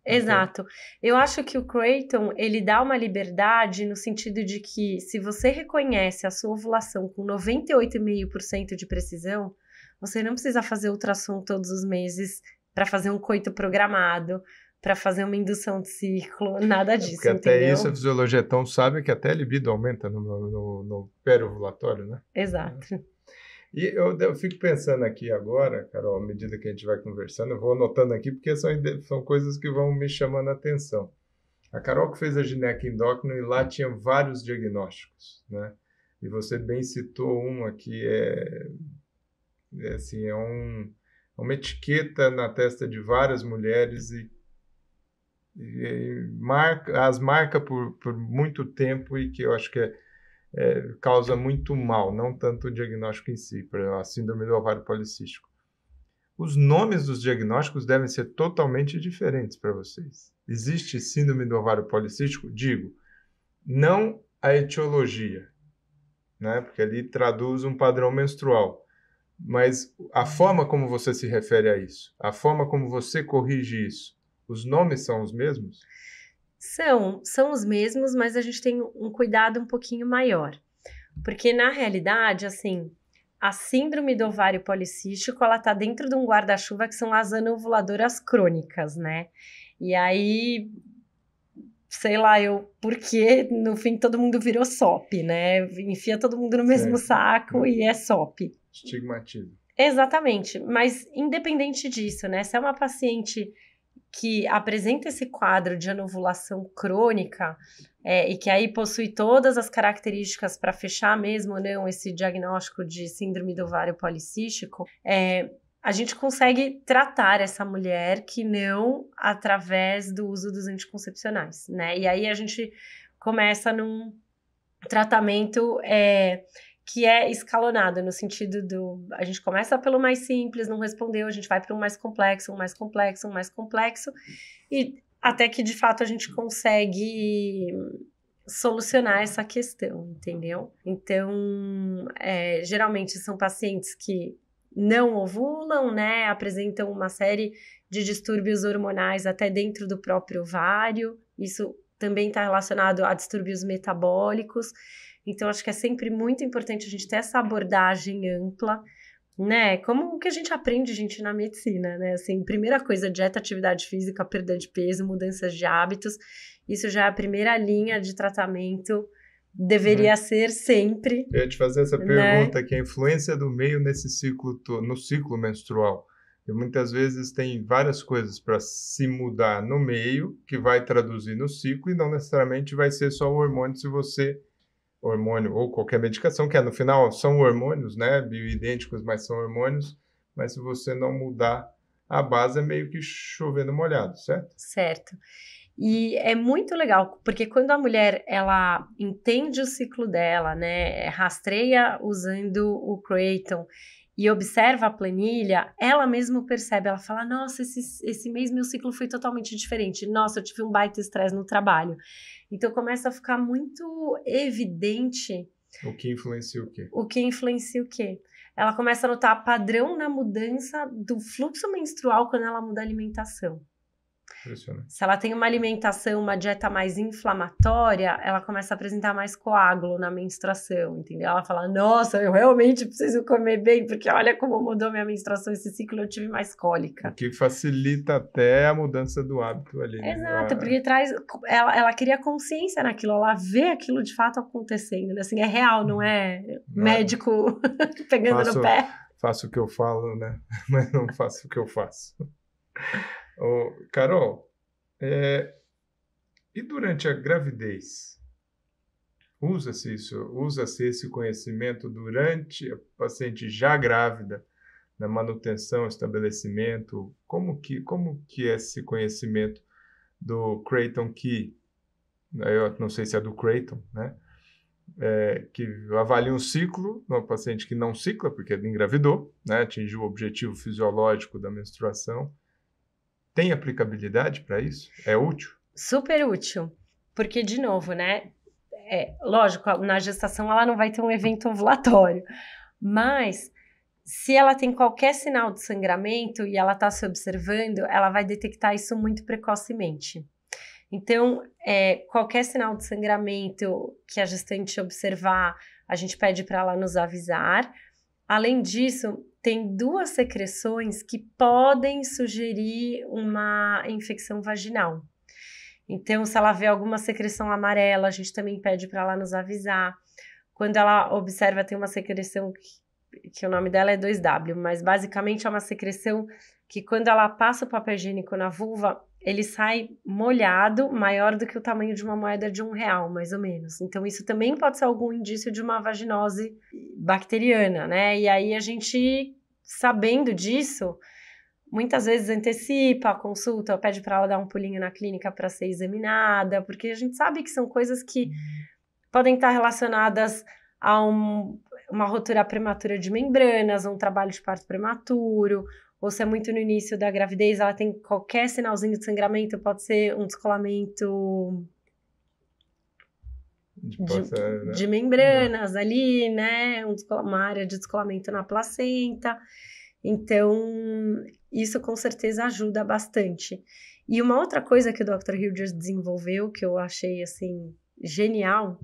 Exato. Eu acho que o Creighton, ele dá uma liberdade no sentido de que se você reconhece a sua ovulação com 98,5% de precisão, você não precisa fazer ultrassom todos os meses para fazer um coito programado, para fazer uma indução de ciclo, *laughs* nada é, disso, é porque entendeu? até isso a fisiologia é tão sábia que até a libido aumenta no, no, no né? Exato. E eu, eu, fico pensando aqui agora, Carol, à medida que a gente vai conversando, eu vou anotando aqui porque são, são coisas que vão me chamando a atenção. A Carol que fez a gineca endócrina e lá tinha vários diagnósticos, né? E você bem citou um aqui, é, é assim, é um, é uma etiqueta na testa de várias mulheres e, e, e marca, as marca por, por muito tempo e que eu acho que é é, causa muito mal, não tanto o diagnóstico em si, exemplo, a síndrome do ovário policístico. Os nomes dos diagnósticos devem ser totalmente diferentes para vocês. Existe síndrome do ovário policístico? Digo, não a etiologia, né? porque ali traduz um padrão menstrual, mas a forma como você se refere a isso, a forma como você corrige isso, os nomes são os mesmos? São, são os mesmos, mas a gente tem um cuidado um pouquinho maior. Porque na realidade, assim, a síndrome do ovário policístico, ela tá dentro de um guarda-chuva que são as anovuladoras crônicas, né? E aí, sei lá, eu, porque no fim todo mundo virou SOP, né? Enfia todo mundo no mesmo certo. saco e é SOP. Estigmatismo. Exatamente, mas independente disso, né? Se é uma paciente que apresenta esse quadro de anovulação crônica é, e que aí possui todas as características para fechar mesmo não esse diagnóstico de síndrome do ovário policístico, é, a gente consegue tratar essa mulher que não através do uso dos anticoncepcionais, né? E aí a gente começa num tratamento é, que é escalonado, no sentido do. A gente começa pelo mais simples, não respondeu, a gente vai para um mais complexo, um mais complexo, um mais complexo, e até que de fato a gente consegue solucionar essa questão, entendeu? Então, é, geralmente são pacientes que não ovulam, né? Apresentam uma série de distúrbios hormonais até dentro do próprio ovário. Isso também está relacionado a distúrbios metabólicos. Então, acho que é sempre muito importante a gente ter essa abordagem ampla, né? Como o que a gente aprende, gente, na medicina, né? Assim, primeira coisa, dieta, atividade física, perda de peso, mudanças de hábitos. Isso já é a primeira linha de tratamento deveria uhum. ser sempre. Eu ia te fazer essa né? pergunta, né? que a influência do meio nesse ciclo, no ciclo menstrual. E muitas vezes tem várias coisas para se mudar no meio, que vai traduzir no ciclo, e não necessariamente vai ser só o hormônio se você hormônio ou qualquer medicação, que é no final são hormônios, né, bioidênticos, mas são hormônios, mas se você não mudar a base é meio que chovendo molhado, certo? Certo. E é muito legal, porque quando a mulher esse entende o ciclo dela, né, rastreia usando o Creighton e observa a planilha, ela mesma percebe, ela fala: Nossa, esse, esse mês meu ciclo foi totalmente diferente. Nossa, eu tive um baita estresse no trabalho. Então começa a ficar muito evidente. O que influencia o quê? O que influencia o quê? Ela começa a notar padrão na mudança do fluxo menstrual quando ela muda a alimentação. Se ela tem uma alimentação, uma dieta mais inflamatória, ela começa a apresentar mais coágulo na menstruação, entendeu? Ela fala: Nossa, eu realmente preciso comer bem, porque olha como mudou minha menstruação esse ciclo, eu tive mais cólica. O que facilita até a mudança do hábito ali. Né? Exato, porque traz. Ela, ela cria consciência naquilo, ela vê aquilo de fato acontecendo, né? assim, é real, não é não médico é. *laughs* pegando faço, no pé. Faço o que eu falo, né? *laughs* Mas não faço o que eu faço. Ô, Carol, é, e durante a gravidez? Usa-se isso, usa-se esse conhecimento durante a paciente já grávida, na manutenção, estabelecimento, como que, como que é esse conhecimento do Creighton Key? Eu não sei se é do Creighton, né? É, que avalia um ciclo no paciente que não cicla, porque engravidou, né? atingiu o objetivo fisiológico da menstruação, tem aplicabilidade para isso? É útil? Super útil. Porque, de novo, né? É, lógico, na gestação ela não vai ter um evento ovulatório, mas se ela tem qualquer sinal de sangramento e ela está se observando, ela vai detectar isso muito precocemente. Então, é, qualquer sinal de sangramento que a gestante observar, a gente pede para ela nos avisar. Além disso, tem duas secreções que podem sugerir uma infecção vaginal. Então, se ela vê alguma secreção amarela, a gente também pede para ela nos avisar. Quando ela observa, tem uma secreção que, que o nome dela é 2W, mas basicamente é uma secreção que quando ela passa o papel higiênico na vulva, ele sai molhado, maior do que o tamanho de uma moeda de um real, mais ou menos. Então, isso também pode ser algum indício de uma vaginose bacteriana, né? E aí a gente, sabendo disso, muitas vezes antecipa a consulta, pede para ela dar um pulinho na clínica para ser examinada, porque a gente sabe que são coisas que podem estar relacionadas a um, uma rotura prematura de membranas, um trabalho de parto prematuro, ou se é muito no início da gravidez, ela tem qualquer sinalzinho de sangramento, pode ser um descolamento de, né? de membranas ali, né? Um, uma área de descolamento na placenta. Então, isso com certeza ajuda bastante. E uma outra coisa que o Dr. Hilders desenvolveu, que eu achei assim genial,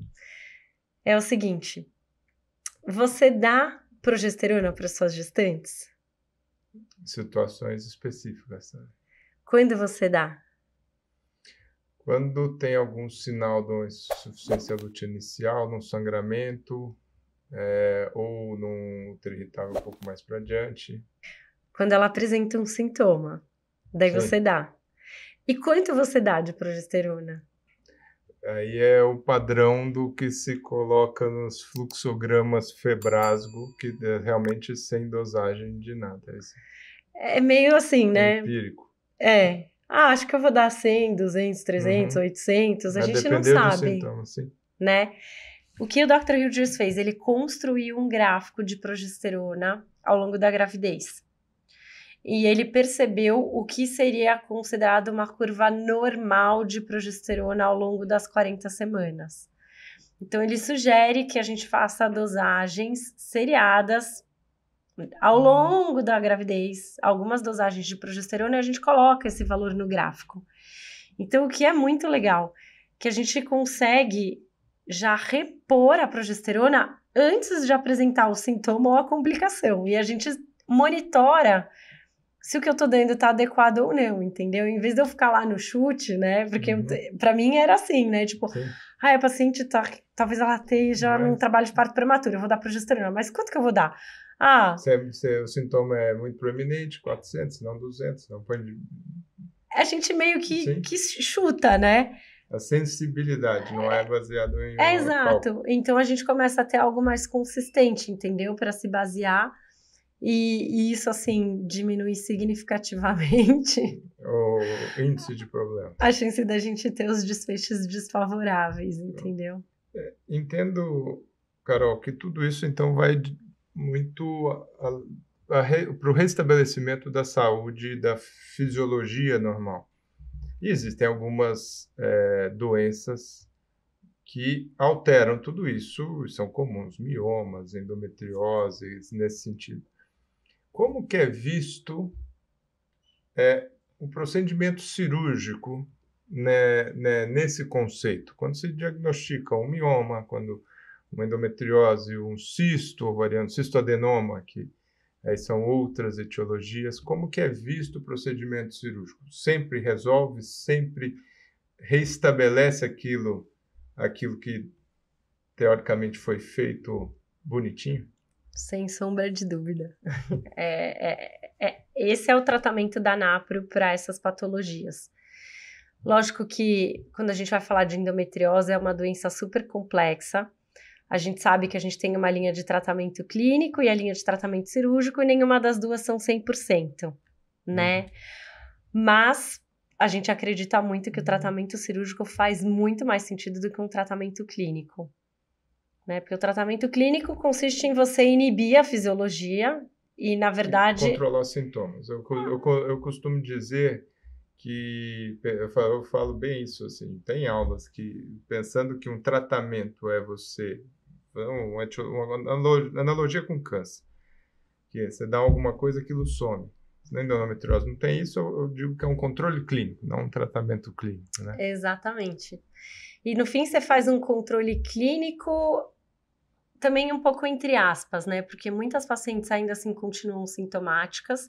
é o seguinte: você dá progesterona para suas gestantes? Situações específicas. Né? Quando você dá? Quando tem algum sinal de insuficiência luta inicial, num sangramento, é, ou num útero irritável um pouco mais para adiante. Quando ela apresenta um sintoma, daí Sim. você dá. E quanto você dá de progesterona? Aí é o padrão do que se coloca nos fluxogramas Febrasgo, que é realmente sem dosagem de nada. É é meio assim, né? Empírico. É. Ah, acho que eu vou dar 100, 200, 300, uhum. 800, a Vai gente não sabe. Sintoma, sim. Né? O que o Dr. Hughes fez? Ele construiu um gráfico de progesterona ao longo da gravidez. E ele percebeu o que seria considerado uma curva normal de progesterona ao longo das 40 semanas. Então, ele sugere que a gente faça dosagens seriadas ao uhum. longo da gravidez, algumas dosagens de progesterona, a gente coloca esse valor no gráfico. Então, o que é muito legal, que a gente consegue já repor a progesterona antes de apresentar o sintoma ou a complicação. E a gente monitora se o que eu tô dando tá adequado ou não, entendeu? Em vez de eu ficar lá no chute, né? Porque uhum. para mim era assim, né? Tipo, ah, a paciente tá, talvez ela esteja num trabalho de parto prematuro, eu vou dar progesterona, mas quanto que eu vou dar? Ah. Se, se, o sintoma é muito proeminente, 400, não 200, não põe. A gente meio que, que chuta, né? A sensibilidade não é baseado em. É exato. Então a gente começa a ter algo mais consistente, entendeu? Para se basear. E, e, isso, assim, diminui significativamente o índice de problema. A chance da gente ter os desfechos desfavoráveis, entendeu? É, entendo, Carol, que tudo isso então vai muito para o restabelecimento da saúde da fisiologia normal. E existem algumas é, doenças que alteram tudo isso, são comuns, miomas, endometrioses, nesse sentido. Como que é visto é, o procedimento cirúrgico né, né, nesse conceito? Quando se diagnostica um mioma, quando uma endometriose, um cisto ovariano, cistoadenoma, que aí são outras etiologias, como que é visto o procedimento cirúrgico? Sempre resolve, sempre reestabelece aquilo, aquilo que teoricamente foi feito bonitinho? Sem sombra de dúvida. *laughs* é, é, é, esse é o tratamento da NAPRO para essas patologias. Lógico que quando a gente vai falar de endometriose, é uma doença super complexa, a gente sabe que a gente tem uma linha de tratamento clínico e a linha de tratamento cirúrgico, e nenhuma das duas são 100%, né? Uhum. Mas a gente acredita muito que o tratamento cirúrgico faz muito mais sentido do que um tratamento clínico. Né? Porque o tratamento clínico consiste em você inibir a fisiologia e, na verdade. Controlar os sintomas. Eu, eu, eu costumo dizer que eu falo, eu falo, bem isso assim tem aulas que pensando que um tratamento é você uma, uma analogia com câncer. Que é, você dá alguma coisa, aquilo some. Na endometriose não tem isso, eu digo que é um controle clínico, não um tratamento clínico, né? Exatamente. E no fim você faz um controle clínico também um pouco entre aspas, né? Porque muitas pacientes ainda assim continuam sintomáticas.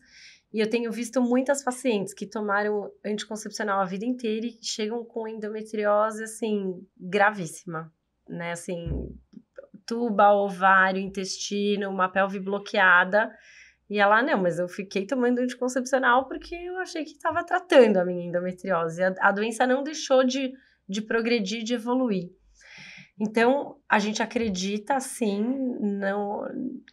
E eu tenho visto muitas pacientes que tomaram anticoncepcional a vida inteira e chegam com endometriose, assim, gravíssima, né? Assim, tuba, ovário, intestino, uma pelve bloqueada. E ela, não, mas eu fiquei tomando anticoncepcional porque eu achei que estava tratando a minha endometriose. A, a, doença não deixou de, de progredir, de evoluir. Então, a gente acredita, sim, não,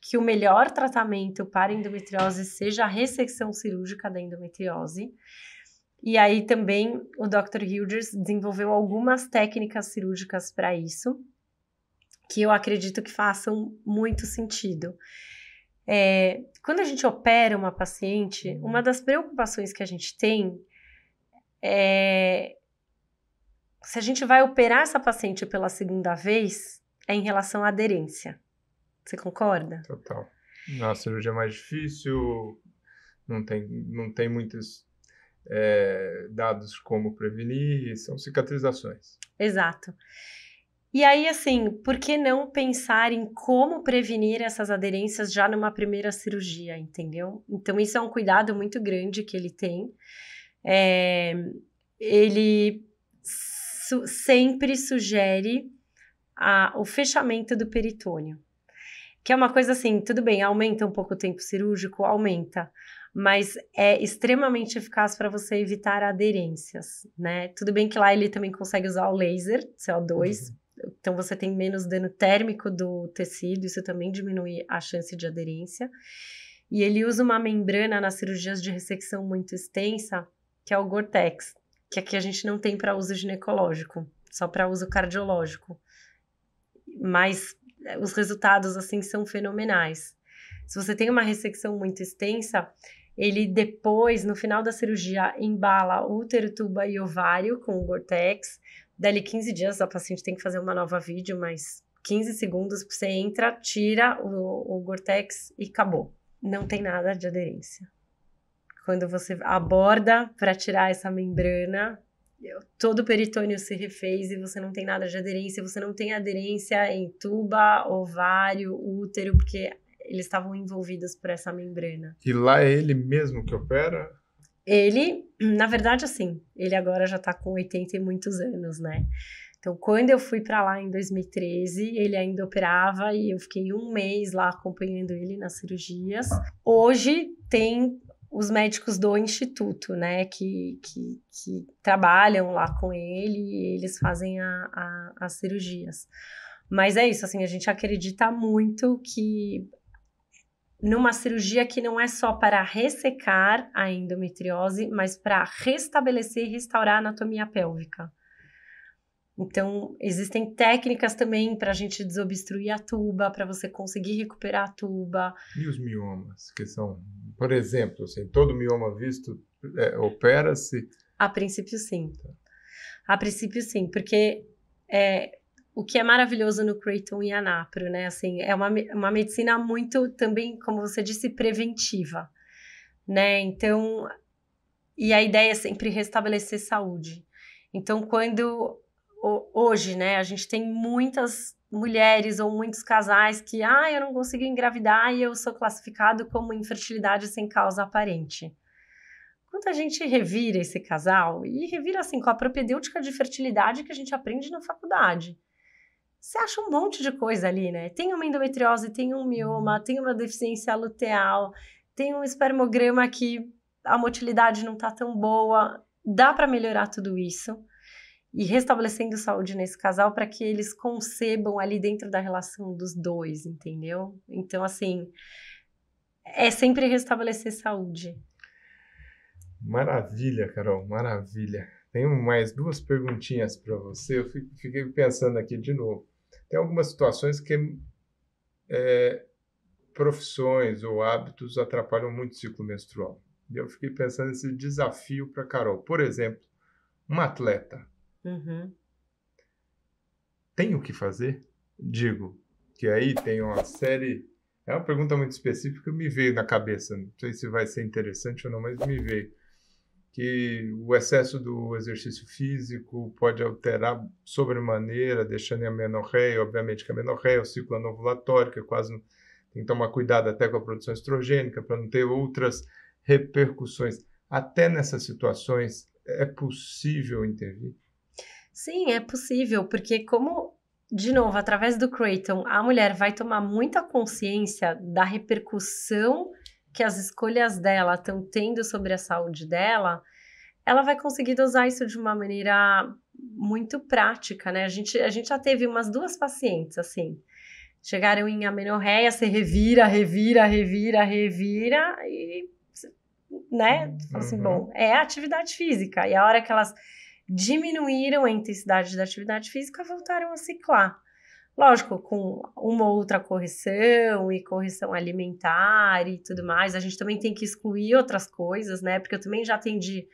que o melhor tratamento para endometriose seja a ressecção cirúrgica da endometriose. E aí também o Dr. Hilders desenvolveu algumas técnicas cirúrgicas para isso que eu acredito que façam muito sentido. É, quando a gente opera uma paciente, uma das preocupações que a gente tem é se a gente vai operar essa paciente pela segunda vez, é em relação à aderência. Você concorda? Total. A cirurgia é mais difícil, não tem, não tem muitos é, dados como prevenir, são cicatrizações. Exato. E aí, assim, por que não pensar em como prevenir essas aderências já numa primeira cirurgia, entendeu? Então, isso é um cuidado muito grande que ele tem. É, ele su sempre sugere a, o fechamento do peritônio. Que é uma coisa assim, tudo bem, aumenta um pouco o tempo cirúrgico, aumenta, mas é extremamente eficaz para você evitar aderências, né? Tudo bem que lá ele também consegue usar o laser, CO2, uhum então você tem menos dano térmico do tecido, isso também diminui a chance de aderência. E ele usa uma membrana nas cirurgias de ressecção muito extensa, que é o Gore-Tex, que aqui a gente não tem para uso ginecológico, só para uso cardiológico. Mas é, os resultados assim são fenomenais. Se você tem uma ressecção muito extensa, ele depois, no final da cirurgia, embala útero, tuba e ovário com o Gore-Tex. Dali 15 dias, a paciente tem que fazer uma nova vídeo, mas 15 segundos você entra, tira o, o Gore-Tex e acabou. Não tem nada de aderência. Quando você aborda para tirar essa membrana, todo o peritônio se refez e você não tem nada de aderência, você não tem aderência em tuba, ovário, útero, porque eles estavam envolvidos por essa membrana. E lá é ele mesmo que opera? Ele, *clears throat* na verdade, assim, ele agora já tá com 80 e muitos anos, né? Então, quando eu fui para lá em 2013, ele ainda operava e eu fiquei um mês lá acompanhando ele nas cirurgias. Hoje tem os médicos do instituto, né, que, que, que trabalham lá com ele e eles fazem a, a, as cirurgias. Mas é isso, assim, a gente acredita muito que numa cirurgia que não é só para ressecar a endometriose, mas para restabelecer e restaurar a anatomia pélvica. Então, existem técnicas também para a gente desobstruir a tuba, para você conseguir recuperar a tuba. E os miomas, que são, por exemplo, assim, todo mioma visto é, opera-se? A princípio, sim. Tá. A princípio, sim, porque é, o que é maravilhoso no Creighton e Anapro, né? Assim, é uma, uma medicina muito também, como você disse, preventiva, né? Então, e a ideia é sempre restabelecer saúde. Então, quando hoje, né, a gente tem muitas mulheres ou muitos casais que, ah, eu não consigo engravidar e eu sou classificado como infertilidade sem causa aparente. Quando a gente revira esse casal, e revira assim com a propedêutica de fertilidade que a gente aprende na faculdade, você acha um monte de coisa ali, né? Tem uma endometriose, tem um mioma, tem uma deficiência luteal, tem um espermograma que a motilidade não tá tão boa, dá para melhorar tudo isso e restabelecendo saúde nesse casal para que eles concebam ali dentro da relação dos dois, entendeu? Então, assim, é sempre restabelecer saúde. Maravilha, Carol, maravilha. Tenho mais duas perguntinhas para você. Eu fiquei pensando aqui de novo. Tem algumas situações que é, profissões ou hábitos atrapalham muito o ciclo menstrual. E eu fiquei pensando nesse desafio para Carol. Por exemplo, uma atleta Uhum. Tem o que fazer? Digo, que aí tem uma série. É uma pergunta muito específica, me veio na cabeça. Não sei se vai ser interessante ou não, mas me veio. Que o excesso do exercício físico pode alterar sobremaneira, deixando em amenorreia. Obviamente que a amenorreia é o ciclo anovulatório, que é quase. Tem que tomar cuidado até com a produção estrogênica para não ter outras repercussões. Até nessas situações é possível intervir? Sim, é possível, porque como, de novo, através do Creighton, a mulher vai tomar muita consciência da repercussão que as escolhas dela estão tendo sobre a saúde dela, ela vai conseguir dosar isso de uma maneira muito prática, né? A gente, a gente já teve umas duas pacientes assim. Chegaram em amenorreia, você revira, revira, revira, revira e, né? Fala assim, uhum. bom, é atividade física. E a hora que elas diminuíram a intensidade da atividade física voltaram a ciclar. Lógico, com uma outra correção e correção alimentar e tudo mais, a gente também tem que excluir outras coisas, né? Porque eu também já atendi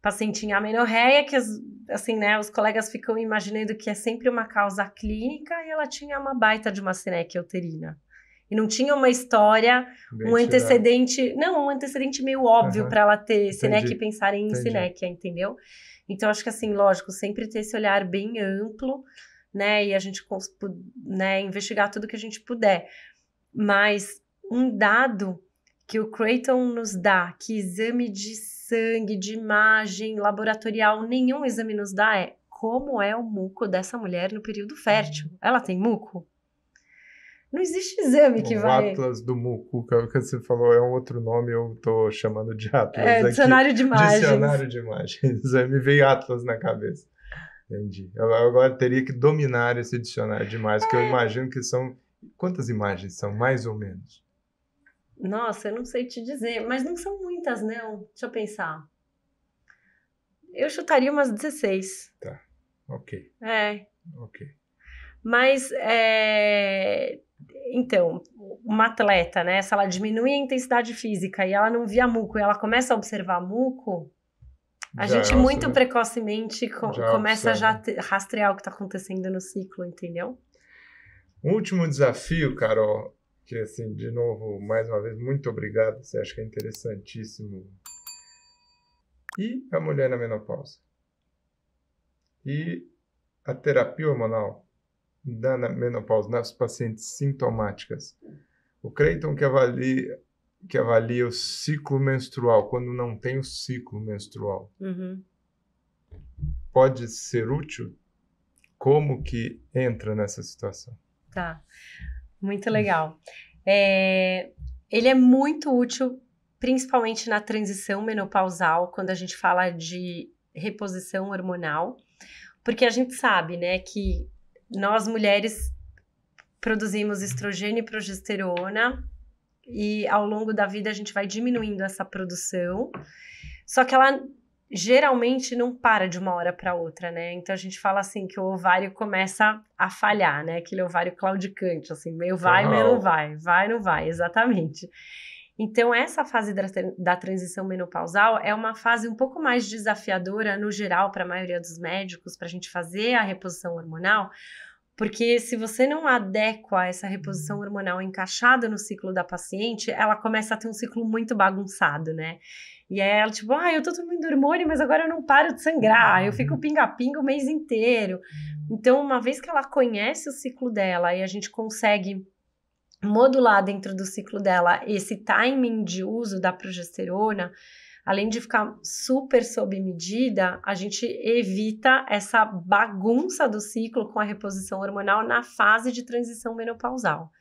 paciente em amenorreia que, assim, né, os colegas ficam imaginando que é sempre uma causa clínica e ela tinha uma baita de uma sineque uterina. E não tinha uma história, Bem um antecedente, não, um antecedente meio óbvio uhum. para ela ter sineque e pensar em Entendi. sinéquia, entendeu? Então, acho que assim, lógico, sempre ter esse olhar bem amplo, né? E a gente né, investigar tudo que a gente puder. Mas um dado que o Creighton nos dá, que exame de sangue, de imagem laboratorial, nenhum exame nos dá, é como é o muco dessa mulher no período fértil. Ela tem muco? Não existe exame que o vai. Atlas do que é o que você falou, é um outro nome, eu estou chamando de Atlas. É, dicionário aqui. de imagens. Dicionário de imagens. Aí me veio Atlas na cabeça. Entendi. Eu agora teria que dominar esse dicionário de imagens, é. que eu imagino que são. Quantas imagens são, mais ou menos? Nossa, eu não sei te dizer, mas não são muitas, não. Deixa eu pensar. Eu chutaria umas 16. Tá, ok. É. Ok. Mas, é... então, uma atleta, né? Se ela diminui a intensidade física e ela não via muco e ela começa a observar muco, a já gente é muito precocemente co já começa observa. já a rastrear o que está acontecendo no ciclo, entendeu? Um último desafio, Carol, que assim, de novo, mais uma vez, muito obrigado. Você acha que é interessantíssimo. E a mulher na menopausa. E a terapia hormonal da menopausa nas pacientes sintomáticas. O Creighton que avalia, que avalia o ciclo menstrual, quando não tem o ciclo menstrual. Uhum. Pode ser útil? Como que entra nessa situação? Tá, muito legal. É, ele é muito útil, principalmente na transição menopausal, quando a gente fala de reposição hormonal, porque a gente sabe, né, que nós mulheres produzimos estrogênio e progesterona e ao longo da vida a gente vai diminuindo essa produção. Só que ela geralmente não para de uma hora para outra, né? Então a gente fala assim que o ovário começa a falhar, né? Aquele ovário claudicante, assim, meio vai, meio não vai, vai, não vai, exatamente. Então, essa fase da, da, transição menopausal é uma fase um pouco mais desafiadora, no geral, para a maioria dos médicos, para a gente fazer a reposição hormonal, porque se você não adequa essa reposição hormonal encaixada no ciclo da paciente, ela começa a ter um ciclo muito bagunçado, né? E aí ela, tipo, ah, eu tô tomando hormônio, mas agora eu não paro de sangrar, eu fico pinga-pinga o mês inteiro. Então, uma vez que ela conhece o ciclo dela e a gente consegue modular dentro do ciclo dela esse timing de uso da progesterona, além de ficar super sob medida, a gente evita essa bagunça do ciclo com a reposição hormonal na fase de transição menopausal.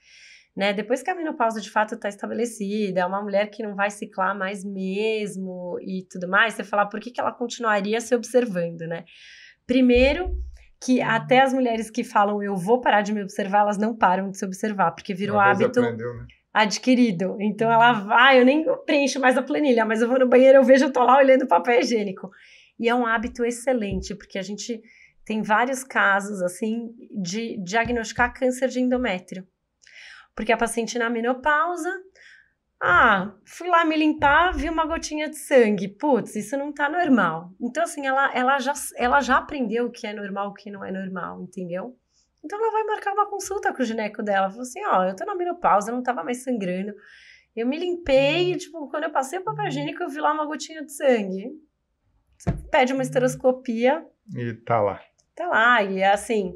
Né? Depois que a menopausa de fato está estabelecida, é uma mulher que não vai ciclar mais mesmo e tudo mais, você fala por que, que ela continuaria se observando, né? Primeiro, que até as mulheres que falam eu vou parar de me observar, elas não param de se observar, porque virou hábito aprendeu, né? Adquirido. Então ela vai, eu nem preencho mais a planilha, mas eu vou no banheiro, eu vejo, eu tô lá olhando o papel higiênico. E é um hábito excelente, porque a gente tem vários casos assim de diagnosticar câncer de endométrio. Porque a paciente na menopausa, ah, fui lá me limpar, vi uma gotinha de sangue. Putz, isso não tá normal. Então, assim, ela, ela, já, ela já aprendeu o que é normal o que não é normal, entendeu? Então, ela vai marcar uma consulta com o gineco dela. Falou assim: ó, eu tô na menopausa, não tava mais sangrando. Eu me limpei e, tipo, quando eu passei o papel higiênico, eu vi lá uma gotinha de sangue. Você pede uma esteroscopia. E tá lá. Tá lá. E, assim,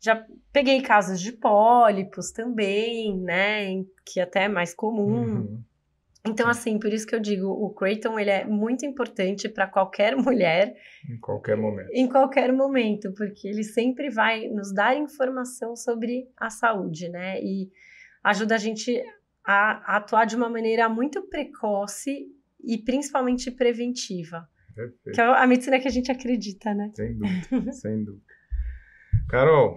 já peguei casos de pólipos também, né? Que até é mais comum. Uhum. Então, assim, por isso que eu digo, o Creighton, ele é muito importante para qualquer *laughs* mulher. Em qualquer momento. Em qualquer momento, porque ele sempre vai nos dar informação sobre a saúde, né? E ajuda a gente a, a atuar de uma maneira muito precoce e principalmente preventiva. Perfeito. Que é a medicina que a gente acredita, né? Sem dúvida, *laughs* sem dúvida. Carol,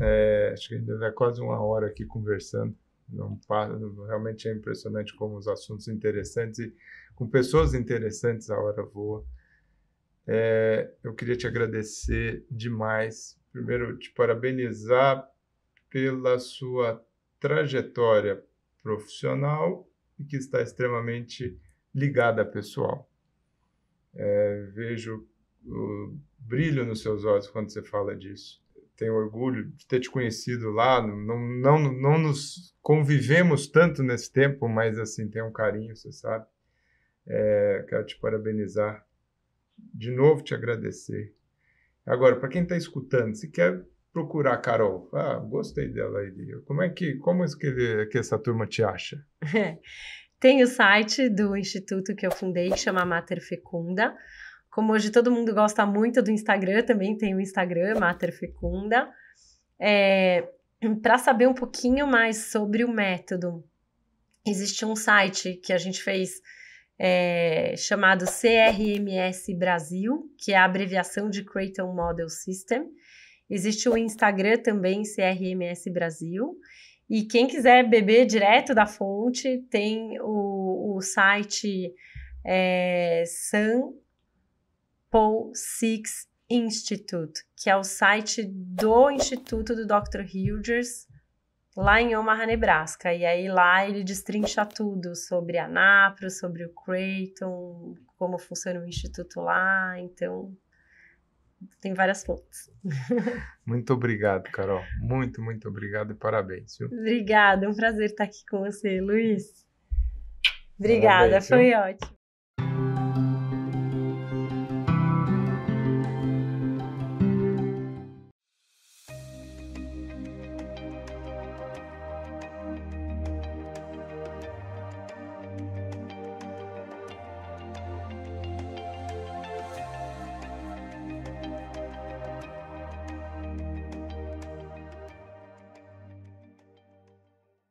é, acho que ainda é quase uma hora aqui conversando. Não realmente é impressionante como os assuntos interessantes e com pessoas interessantes a hora voa. É, eu queria te agradecer demais. Primeiro, te parabenizar pela sua trajetória profissional e que está extremamente ligada pessoal. É, vejo o brilho nos seus olhos quando você fala disso tenho orgulho de ter te conhecido lá. Não, não, não nos convivemos tanto nesse tempo, mas assim, tem um carinho, você sabe. É, quero te parabenizar. De novo, te agradecer. Agora, para quem está escutando, se quer procurar a Carol, ah, gostei dela aí. Como é que, como é que, que essa turma te acha? *laughs* Tem o site do instituto que eu fundei, que chama Mater Fecunda. Como hoje todo mundo gosta muito do Instagram, também tem o Instagram, Mater Fecunda. É, Para saber um pouquinho mais sobre o método, existe um site que a gente fez é, chamado CRMS Brasil, que é a abreviação de Creighton Model System. Existe o Instagram também, CRMS Brasil. E quem quiser beber direto da fonte, tem o, o site é, San Paul Six Institute, que é o site do Instituto do Dr. Hughes, lá em Omaha, Nebraska. E aí lá ele destrincha tudo sobre a NAPRO, sobre o Creighton, como funciona o instituto lá. Então, tem várias fontes. *laughs* Muito obrigado, Carol. Muito, muito obrigado e parabéns. Viu? Obrigada, é um prazer estar aqui com você, Luiz. Obrigada, parabéns, foi viu? ótimo.